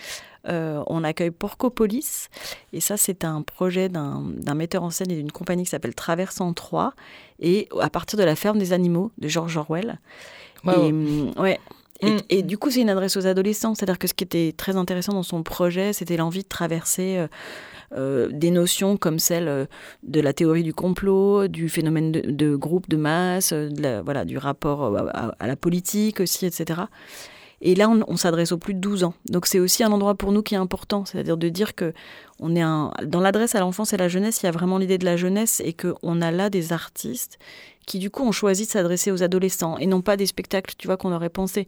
euh, on accueille Porcopolis. Et ça, c'est un projet d'un metteur en scène et d'une compagnie qui s'appelle Traversant 3. Et à partir de la ferme des animaux de George Orwell. Et, hum, ouais. Et, Mm. et du coup, c'est une adresse aux adolescents. C'est-à-dire que ce qui était très intéressant dans son projet, c'était l'envie de traverser euh, euh, des notions comme celle euh, de la théorie du complot, du phénomène de, groupe, de masse, euh, voilà, du rapport à, la politique aussi, etc. Et là, on, s'adresse aux plus de 12 ans. Donc c'est aussi un endroit pour nous qui est important, c'est-à-dire de dire que on est dans l'adresse à l'enfance et la jeunesse, il y a vraiment l'idée de la jeunesse et qu'on a là des artistes qui du coup ont choisi de s'adresser aux adolescents et non pas des spectacles, tu vois, qu'on aurait pensé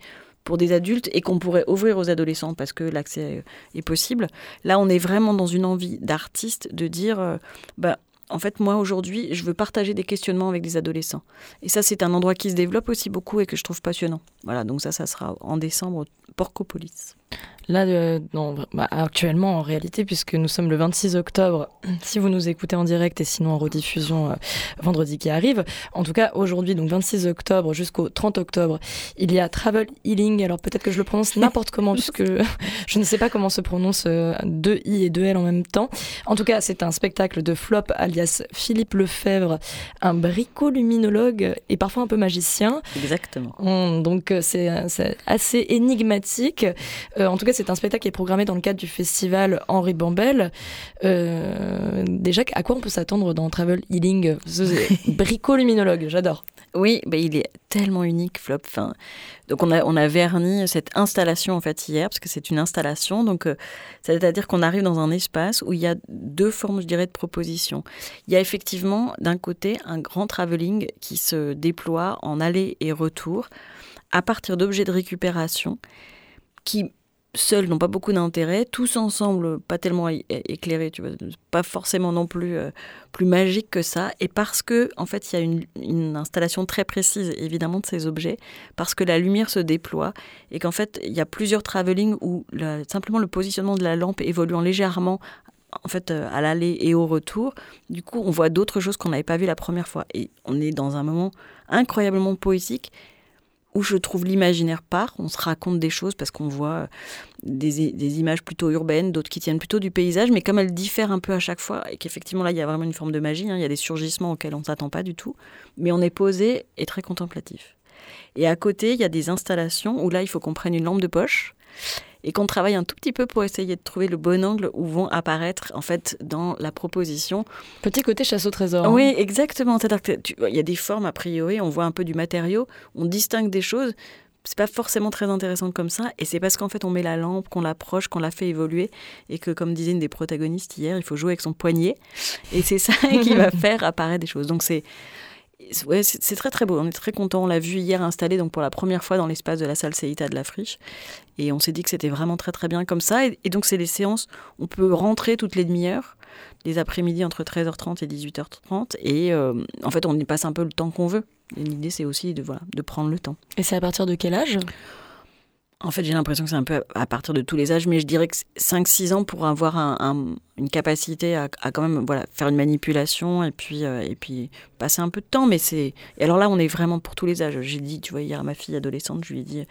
pour des adultes et qu'on pourrait ouvrir aux adolescents parce que l'accès est possible. Là, on est vraiment dans une envie d'artiste de dire, euh, bah, en fait, moi aujourd'hui, je veux partager des questionnements avec des adolescents. Et ça, c'est un endroit qui se développe aussi beaucoup et que je trouve passionnant. Voilà, donc ça, ça sera en décembre Porcopolis. Là, euh, non, bah, actuellement, en réalité, puisque nous sommes le 26 octobre, si vous nous écoutez en direct et sinon en rediffusion euh, vendredi qui arrive, en tout cas aujourd'hui, donc 26 octobre jusqu'au 30 octobre, il y a Travel Healing. Alors peut-être que je le prononce n'importe comment, puisque je ne sais pas comment se prononce euh, deux I et deux L en même temps. En tout cas, c'est un spectacle de Flop, alias Philippe Lefebvre, un bricoluminologue et parfois un peu magicien. Exactement. Donc euh, c'est assez énigmatique. En tout cas, c'est un spectacle qui est programmé dans le cadre du festival Henri Bambel. Euh, déjà, à quoi on peut s'attendre dans Travel Healing? Bricoluminologue, j'adore. Oui, bah, il est tellement unique, Flop. Enfin, donc on a, verni cette installation en fait hier, parce que c'est une installation. Donc euh, c'est-à-dire qu'on arrive dans un espace où il y a deux formes, je dirais, de propositions. Il y a effectivement d'un côté un grand travelling qui se déploie en aller et retour à partir d'objets de récupération qui seuls n'ont pas beaucoup d'intérêt, tous ensemble pas tellement éclairés, tu vois, pas forcément non plus euh, plus magique que ça, et parce que en fait il y a une, installation très précise évidemment de ces objets, parce que la lumière se déploie et qu'en fait il y a plusieurs travelling où simplement le positionnement de la lampe évoluant légèrement en fait euh, à l'aller et au retour, du coup on voit d'autres choses qu'on n'avait pas vues la première fois. Et on est dans un moment incroyablement poétique où je trouve l'imaginaire part, on se raconte des choses parce qu'on voit euh, des, images plutôt urbaines, d'autres qui tiennent plutôt du paysage, mais comme elles diffèrent un peu à chaque fois, et qu'effectivement là il y a vraiment une forme de magie, hein, il y a des surgissements auxquels on ne s'attend pas du tout, mais on est posé et très contemplatif. Et à côté, il y a des installations où là il faut qu'on prenne une lampe de poche et qu'on travaille un tout petit peu pour essayer de trouver le bon angle où vont apparaître en fait dans la proposition Petit côté chasse au trésor. hein. oui, exactement. C'est-à-dire y a des formes a priori, on voit un peu du matériau, on distingue des choses. C'est pas forcément très intéressant comme ça, et c'est parce qu'en fait on met la lampe, qu'on l'approche, qu'on la fait évoluer, et que comme disait une des protagonistes hier, il faut jouer avec son poignet, et c'est ça qui va faire apparaître des choses. Donc c'est ouais, c'est très très beau. On est très content. On l'a vu hier installé donc pour la première fois dans l'espace de la salle Seita de la Friche, et on s'est dit que c'était vraiment très très bien comme ça. Et, donc c'est des séances, on peut rentrer toutes les demi-heures les après-midi entre 13h30 et 18h30. Et euh, en fait, on y passe un peu le temps qu'on veut. L'idée, c'est aussi de, voilà, de prendre le temps. Et c'est à partir de quel âge? En fait, j'ai l'impression que c'est un peu à partir de tous les âges, mais je dirais que 5-6 ans pour avoir un- un- une capacité à, quand même voilà, faire une manipulation et puis, euh, et puis passer un peu de temps. Mais c'est. Et alors là, on est vraiment pour tous les âges. J'ai dit, tu vois, hier à ma fille adolescente, je lui ai dit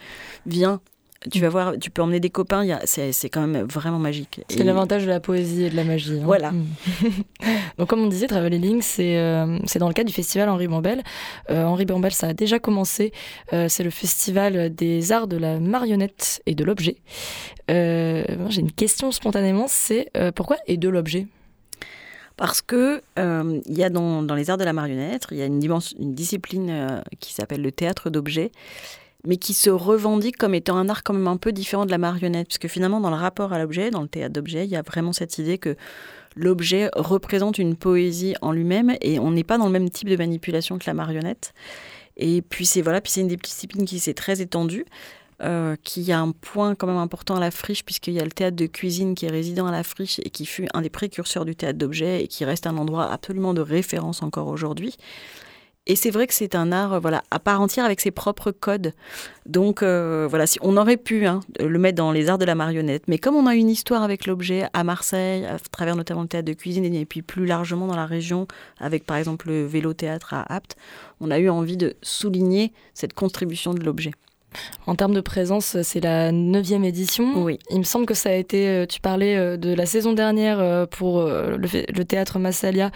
Viens, tu vas voir, tu peux emmener des copains, il y a- c'est c'est quand même vraiment magique. C'est Et- l'avantage de la poésie et de la magie. hein. Voilà. Mm. Donc comme on disait, Traveling, c'est euh, c'est dans le cadre du festival Henri Bambel. Euh, Henri Bambel, ça a déjà commencé. Euh, c'est le festival des arts de la marionnette et de l'objet. Euh, J'ai une question spontanément, c'est pourquoi et de l'objet? Parce que euh, il y a dans, dans les arts de la marionnette, il y a une, discipline euh, qui s'appelle le théâtre d'objets, mais qui se revendique comme étant un art quand même un peu différent de la marionnette, puisque finalement dans le rapport à l'objet, dans le théâtre d'objets, il y a vraiment cette idée que l'objet représente une poésie en lui-même et on n'est pas dans le même type de manipulation que la marionnette. Et puis c'est voilà, puis c'est une des disciplines qui s'est très étendue. euh, qui a un point quand même important à la friche, puisqu'il y a le théâtre de cuisine qui est résident à la friche et qui fut un des précurseurs du théâtre d'objets et qui reste un endroit absolument de référence encore aujourd'hui. Et c'est vrai que c'est un art euh, voilà, à part entière avec ses propres codes. Donc euh, voilà, si on aurait pu hein, le mettre dans les arts de la marionnette, mais comme on a une histoire avec l'objet à Marseille, à travers notamment le théâtre de cuisine et puis plus largement dans la région, avec par exemple le vélo théâtre à Apt, on a eu envie de souligner cette contribution de l'objet. En termes de présence, c'est la neuvième édition. Oui. Il me semble que ça a été, euh, tu parlais euh, de la saison dernière euh, pour le, théâtre Massalia,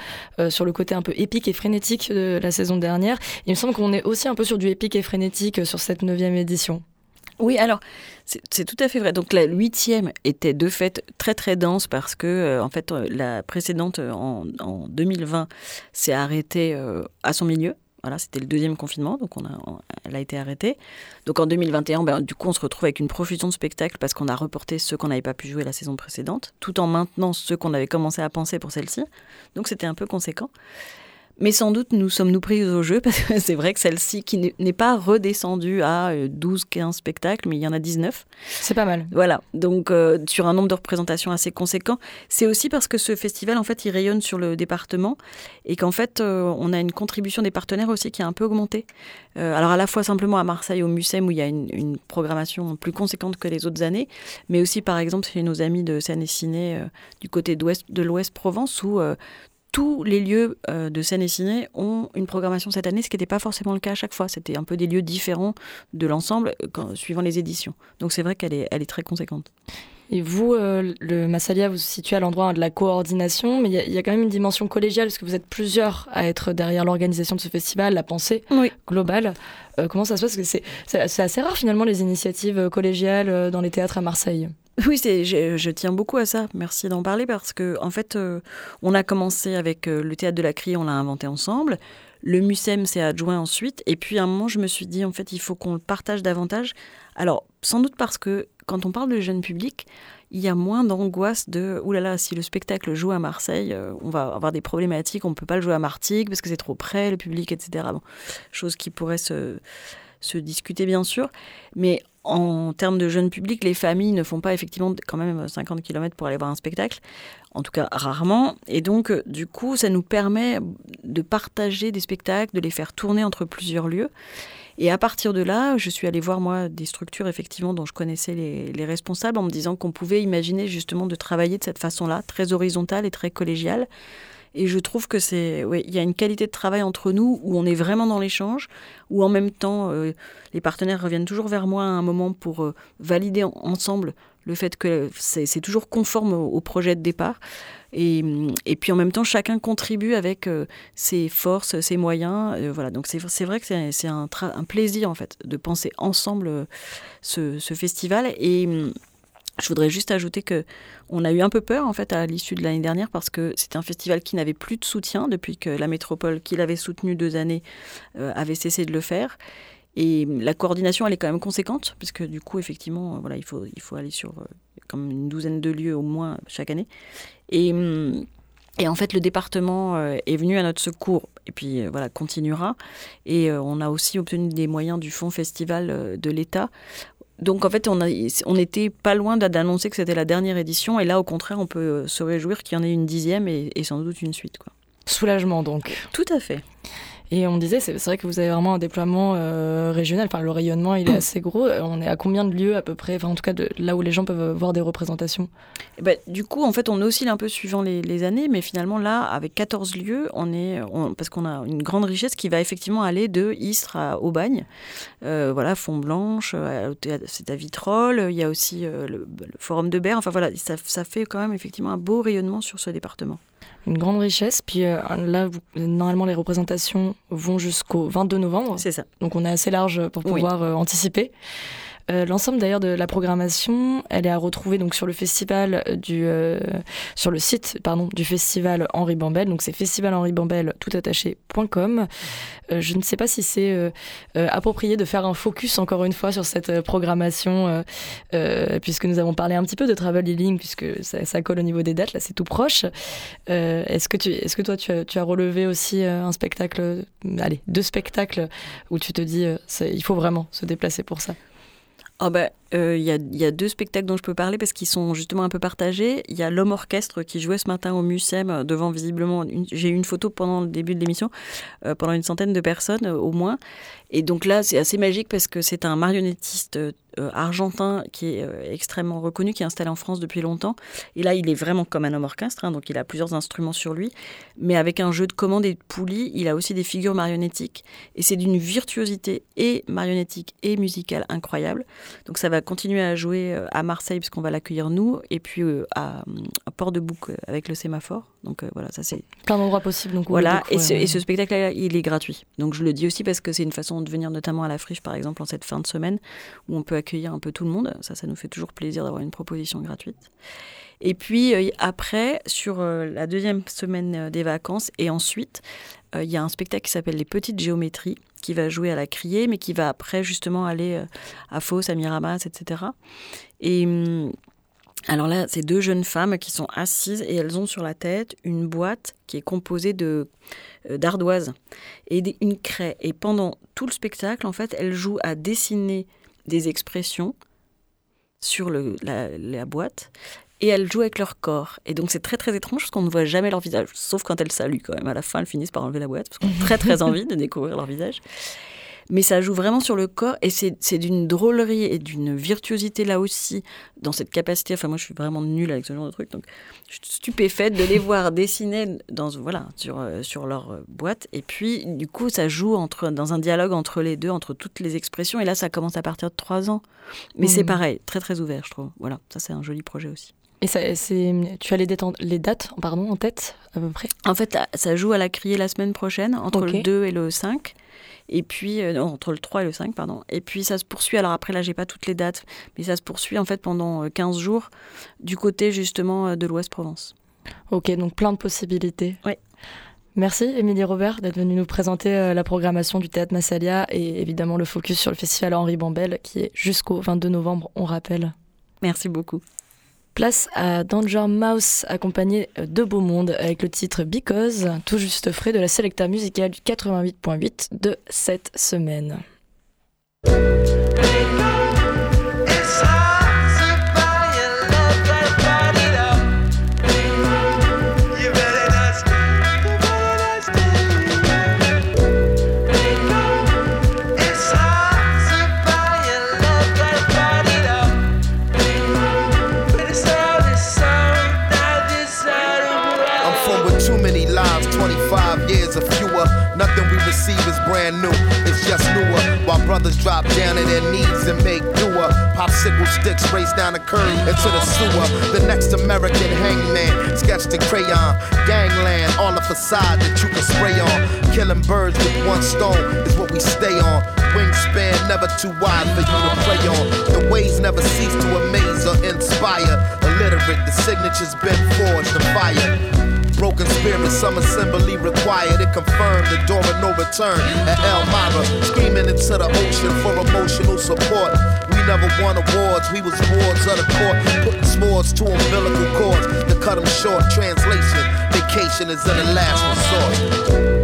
sur le côté un peu épique et frénétique de la saison dernière. Il me semble qu'on est aussi un peu sur du épique et frénétique sur cette neuvième édition. Oui, alors c'est tout à fait vrai. Donc la huitième était de fait très très dense parce que euh, en fait la précédente en, en 2020 s'est arrêtée euh, à son milieu. Voilà, c'était le deuxième confinement, donc on a, elle a été arrêtée. Donc en 2021, ben, du coup, on se retrouve avec une profusion de spectacles parce qu'on a reporté ceux qu'on n'avait pas pu jouer la saison précédente, tout en maintenant ceux qu'on avait commencé à penser pour celle-ci. Donc c'était un peu conséquent. Mais sans doute, nous sommes-nous pris au jeu, parce que c'est vrai que celle-ci, qui n'est- pas redescendue à 12-15 spectacles, mais il y en a 19. C'est pas mal. Voilà, donc euh, sur un nombre de représentations assez conséquent. C'est aussi parce que ce festival, en fait, il rayonne sur le département et qu'en fait, euh, on a une contribution des partenaires aussi qui a un peu augmenté. Euh, alors à la fois simplement à Marseille, au Mucem, où il y a une, une programmation plus conséquente que les autres années, mais aussi par exemple chez nos amis de Seine et Ciné euh, du côté de l'Ouest Provence, où euh, tous les lieux euh, de Seine et Ciné ont une programmation cette année, ce qui n'était pas forcément le cas à chaque fois. C'était un peu des lieux différents de l'ensemble euh, suivant les éditions. Donc c'est vrai qu'elle est, elle est très conséquente. Et vous, euh, le Massalia, vous vous situez à l'endroit de la coordination, mais il y, y a quand même une dimension collégiale, parce que vous êtes plusieurs à être derrière l'organisation de ce festival, la pensée Oui. globale. Euh, comment ça se passe? Parce que c'est- c'est c'est assez rare finalement les initiatives euh, collégiales euh, dans les théâtres à Marseille. Oui, je tiens beaucoup à ça. Merci d'en parler parce que, en fait, euh, on a commencé avec euh, le théâtre de la Crie, on l'a inventé ensemble. Le MUSEM s'est adjoint ensuite. Et puis, à un moment, je me suis dit, en fait, il faut qu'on le partage davantage. Alors, sans doute parce que quand on parle de jeune public, il y a moins d'angoisse de « Ouh là là, si le spectacle joue à Marseille, euh, on va avoir des problématiques, on ne peut pas le jouer à Martigues parce que c'est trop près, le public, etc. Bon, chose qui pourrait se, se discuter, bien sûr. Mais en termes de jeune public, les familles ne font pas effectivement quand même 50 km pour aller voir un spectacle, en tout cas rarement. Et donc, euh, du coup, ça nous permet de partager des spectacles, de les faire tourner entre plusieurs lieux. Et à partir de là, je suis allée voir, moi, des structures, effectivement, dont je connaissais les, les responsables, en me disant qu'on pouvait imaginer justement de travailler de cette façon-là, très horizontale et très collégiale. Et je trouve que c'est, ouais, il y a une qualité de travail entre nous où on est vraiment dans l'échange, où en même temps, euh, les partenaires reviennent toujours vers moi à un moment pour euh, valider en- ensemble le fait que c'est toujours conforme au, projet de départ. Et, et puis en même temps, chacun contribue avec euh, ses forces, ses moyens. voilà, donc c'est vrai que c'est un, plaisir en fait de penser ensemble ce, ce festival. Et hum, je voudrais juste ajouter que on a eu un peu peur en fait à l'issue de l'année dernière parce que c'était un festival qui n'avait plus de soutien depuis que la métropole qui l'avait soutenu deux années euh, avait cessé de le faire. Et la coordination, elle est quand même conséquente, puisque du coup, effectivement, euh, voilà, il faut, aller sur euh, une douzaine de lieux au moins chaque année. Et, hum, et en fait, le département est venu à notre secours, et puis voilà, continuera. Et on a aussi obtenu des moyens du Fonds Festival de l'État. Donc en fait, on, a, on était pas loin d'a- d'annoncer que c'était la dernière édition, et là, au contraire, on peut euh, se réjouir qu'il y en ait une dixième et, et sans doute une suite. Quoi. Soulagement donc. Tout à fait. Et on disait, c'est vrai que vous avez vraiment un déploiement euh, régional. Enfin, le rayonnement, il est assez gros. Euh, On est à combien de lieux à peu près? Enfin, en tout cas, de, là où les gens peuvent voir des représentations. Eh ben, du coup, en fait, on oscille un peu suivant les, les années, mais finalement, là, avec 14 lieux, on est, on- parce qu'on a une grande richesse qui va effectivement aller de Istres à Aubagne. Euh, voilà, Font-Blanche, euh, au théâtre- c'est à Vitrolles, il y a aussi euh, le, le Forum de Berre. Enfin, voilà, ça, ça fait quand même effectivement un beau rayonnement sur ce département. Une grande richesse. Puis euh, là, vous- normalement, les représentations vont jusqu'au 22 novembre. C'est ça. Donc on est assez large pour pouvoir euh, anticiper. Euh, L'ensemble d'ailleurs de la programmation, elle est à retrouver donc sur le festival du euh, sur le site pardon du festival Henri Bambel. Donc c'est festivalhenribambel toutattaché.com. Euh, je ne sais pas si c'est euh, euh, approprié de faire un focus encore une fois sur cette euh, programmation euh, euh, puisque nous avons parlé un petit peu de travel healing puisque ça, colle au niveau des dates là c'est tout proche. Euh, est-ce que tu est-ce que toi tu as, tu as relevé aussi euh, un spectacle euh, allez deux spectacles où tu te dis euh, il faut vraiment se déplacer pour ça? Ah euh, il y, a, deux spectacles dont je peux parler parce qu'ils sont justement un peu partagés. Il y a l'homme orchestre qui jouait ce matin au Mucem euh, devant visiblement. J'ai eu une photo pendant le début de l'émission, euh, pendant une centaine de personnes au moins. Et donc là, c'est assez magique parce que c'est un marionnettiste argentin qui est extrêmement reconnu, qui est installé en France depuis longtemps. Et là, il est vraiment comme un homme orchestre, hein, donc il a plusieurs instruments sur lui. Mais avec un jeu de commandes et de poulies, il a aussi des figures marionnettiques. Et c'est d'une virtuosité et marionnettique et musicale incroyable. Donc ça va continuer à jouer euh, à Marseille puisqu'on va l'accueillir nous et puis euh, à, à Port-de-Bouc euh, avec le sémaphore. Donc euh, voilà, ça c'est Plein d'endroits possibles donc voilà. Et ce, euh, et ce spectacle-là, il est gratuit. Donc je le dis aussi parce que c'est une façon de venir notamment à la friche par exemple en cette fin de semaine où on peut accueillir un peu tout le monde. Ça, ça nous fait toujours plaisir d'avoir une proposition gratuite. Et puis euh, après, sur euh, la deuxième semaine euh, des vacances et ensuite, euh, il y a un spectacle qui s'appelle Les Petites Géométries qui va jouer à la Criée, mais qui va après justement aller euh, à Fos, à Miramas, etc. Et hum, alors là, c'est deux jeunes femmes qui sont assises et elles ont sur la tête une boîte qui est composée de euh, d'ardoises et une craie. Et pendant tout le spectacle, en fait, elles jouent à dessiner des expressions sur la boîte et elles jouent avec leur corps. Et donc c'est très très étrange parce qu'on ne voit jamais leur visage, sauf quand elles saluent quand même. À la fin, elles finissent par enlever la boîte parce qu'on a très très envie de découvrir leur visage. Mais ça joue vraiment sur le corps et c'est d'une drôlerie et d'une virtuosité là aussi dans cette capacité. Enfin, moi je suis vraiment nulle avec ce genre de truc, donc je suis stupéfaite de les voir dessiner dans, voilà, sur, euh, sur leur euh, boîte. Et puis du coup, ça joue entre, dans un dialogue entre les deux, entre toutes les expressions. Et là, ça commence à partir de trois ans. Mais c'est Mhm. pareil, très très ouvert, je trouve. Voilà, ça c'est un joli projet aussi. Et ça, tu as les, dates en- les dates pardon, en tête, à peu près? En fait, ça joue à la criée la semaine prochaine, entre le 2 et le 5. Et puis, euh, non, entre le 3 et le 5, pardon. Et puis, ça se poursuit. Alors après, là, j'ai pas toutes les dates, mais ça se poursuit en fait pendant euh, 15 jours du côté justement euh, de l'Ouest Provence. Ok, donc plein de possibilités. Oui. Merci, Émilie Robert, d'être venue nous présenter euh, la programmation du Théâtre Massalia et évidemment le focus sur le festival Henri Bambel qui est jusqu'au 22 novembre, on rappelle. Merci beaucoup. Place à Danger Mouse accompagné de Beau Monde avec le titre Because, tout juste frais de la sélecta musicale du 88.8 de cette semaine. Brand new, it's just newer. While brothers drop down to their knees and make doer. Popsicle sticks race down the curb into the sewer. The next American hangman, sketched in crayon. Gangland, all the facade that you can spray on. Killing birds with one stone is what we stay on. Wingspan never too wide for you to play on. The ways never cease to amaze or inspire. Illiterate, the signature's been forged to fire. Broken spirit, some assembly required. It confirmed the door of no return at Elmira. Screaming into the ocean for emotional support. We never won awards, we was wards of the court. Putting swords to umbilical cords to cut them short. Translation, vacation is in the last resort.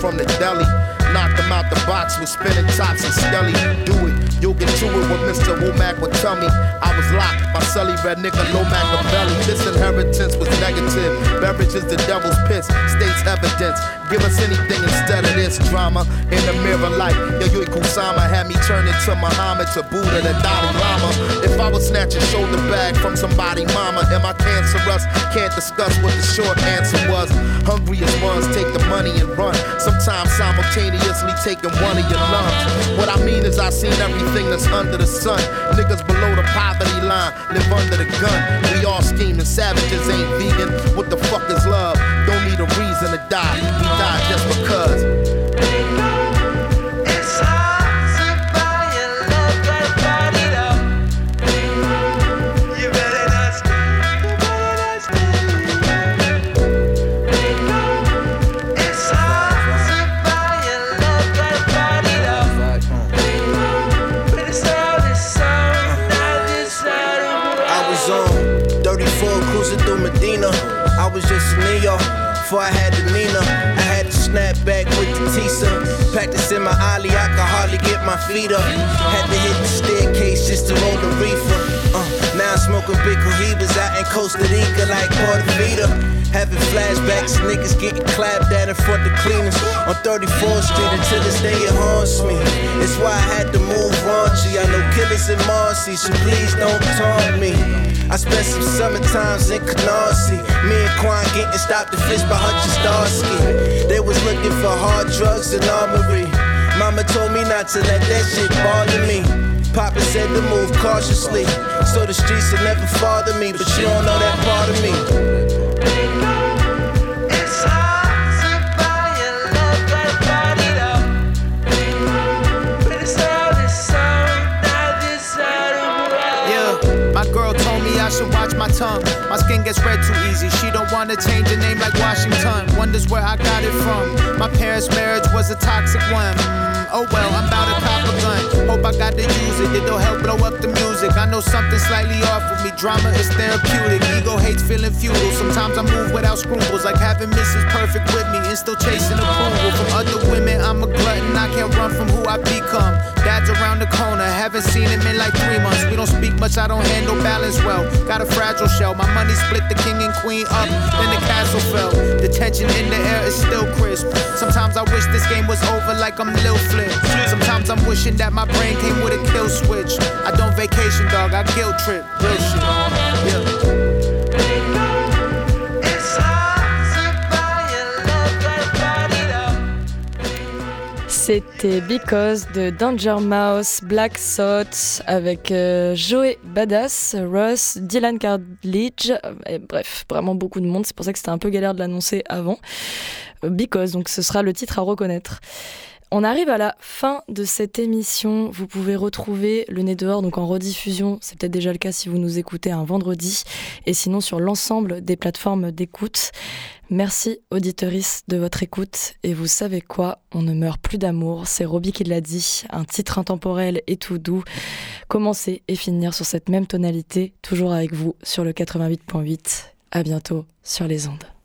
From the deli. knock them out the box with spinning tops and skelly. Do it, you'll get to it what Mr. Womack would tell me. I was locked by Sully Red Nigga, no Machiavelli. This inheritance was negative. Beverage is the devil's piss, states evidence. Give us anything instead of this drama. In the mirror light, yo, Yui Kusama had me turn into Muhammad to Buddha, the Dalai Lama. If I was snatching shoulder bag from somebody, mama, am I cancerous? Can't discuss what the short answer was. Hungriest ones take the money and run. Sometimes simultaneously taking one of your lungs. What I mean is I seen everything that's under the sun. Niggas below the poverty line live under the gun. We all scheming, savages ain't vegan. What the fuck is love? Don't need a reason to die. We die just because. Before I had the Nina. I had to snap back with the Tisa. Practicing my ollie, I could hardly get my feet up. Had to hit the staircase just to roll the reefer. Uh, now I'm smoking big cohibas out in Costa Rica like Puerto Portavita. Having flashbacks, niggas getting clapped at in front of cleaners on 34th Street until this day it haunts me. It's why I had to move raunchy. I know killers in Marcy, so please don't taunt me. I spent some summer times in Canarsie. Me and Quan getting stopped and fished by Hutch Starsky. They was looking for hard drugs and jewelry. Mama told me not to let that shit bother me. Papa said to move cautiously, so the streets will never father me. But you don't know that part of me. Tongue. My skin gets red too easy. She don't wanna change her name like Washington. Wonders where I got it from. My parents' marriage was a toxic one. Oh well, I'm about to cop a gun. Hope I got to use it. It'll help blow up the music. I know something slightly off with me. Drama is therapeutic. Ego hates feeling futile. Sometimes I move without scruples, like having Mrs. Perfect with me and still chasing approval from other women. I'm a glutton. I can't run from who I become. Dad's around the corner. Haven't seen him in like three months. We don't speak much. I don't handle balance well. Got a fragile shell. My money split the king and queen up. Then the castle fell. The tension in the air is still crisp. Sometimes I wish this game was over like I'm Lil Flip. Sometimes I'm wishing that my brain came with a kill switch. I don't vacation, dog. I trip. C'était Because de Danger Mouse, Black Thought avec euh, Joey Badass, Russ, Dylan Cartledge, euh, et bref, vraiment beaucoup de monde. C'est pour ça que c'était un peu galère de l'annoncer avant. Euh, Because, donc ce sera le titre à reconnaître. On arrive à la fin de cette émission. Vous pouvez retrouver le nez dehors donc en rediffusion. C'est peut-être déjà le cas si vous nous écoutez un vendredi et sinon sur l'ensemble des plateformes d'écoute. Merci auditeurice de votre écoute et vous savez quoi? On ne meurt plus d'amour. C'est Robbie qui l'a dit. Un titre intemporel et tout doux. Commencer et finir sur cette même tonalité, toujours avec vous sur le 88.8. À bientôt sur les ondes.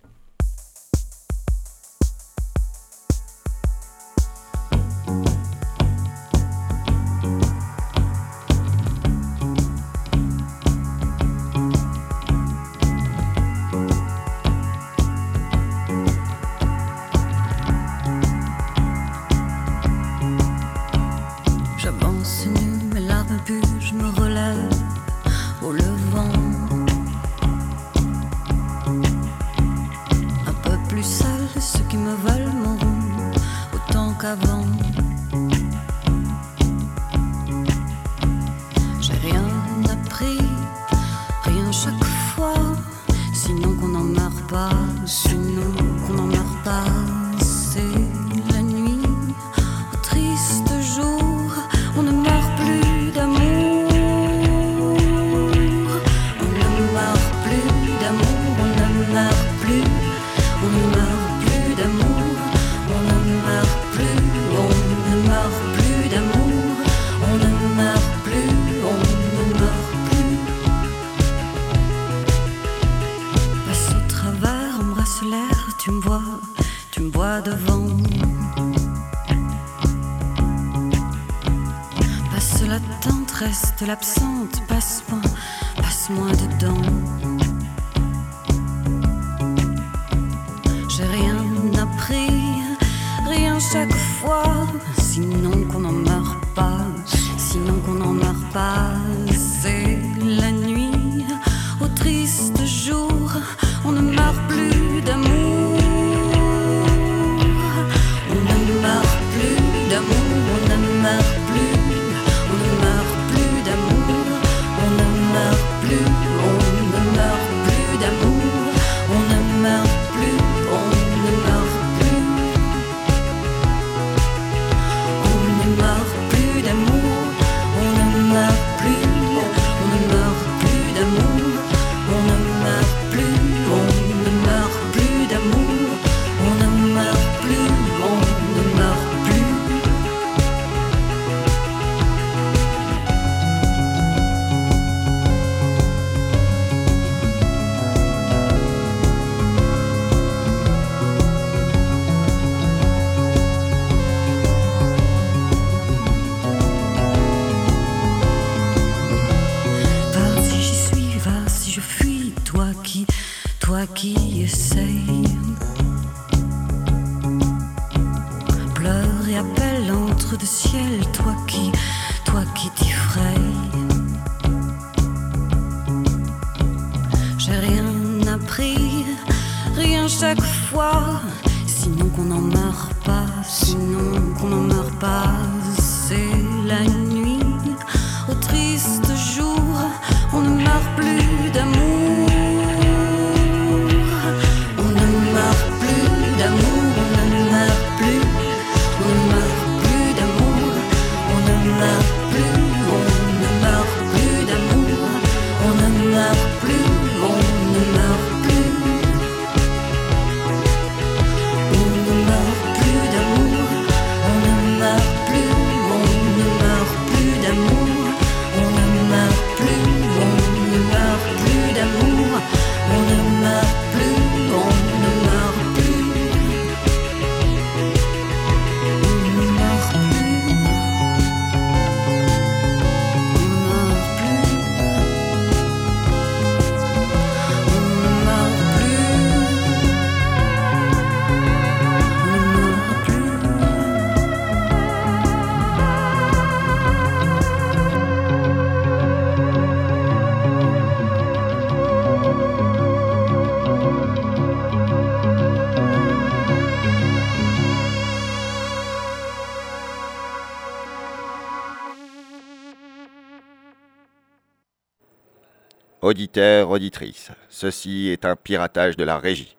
auditeurs, auditrices, ceci est un piratage de la régie.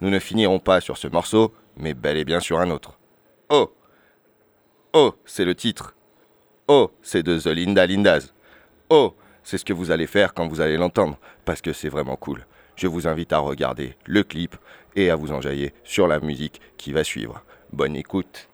Nous ne finirons pas sur ce morceau, mais bel et bien sur un autre. Oh Oh, c'est le titre. Oh, c'est de The Linda Lindas. Oh, c'est ce que vous allez faire quand vous allez l'entendre, parce que c'est vraiment cool. Je vous invite à regarder le clip et à vous enjailler sur la musique qui va suivre. Bonne écoute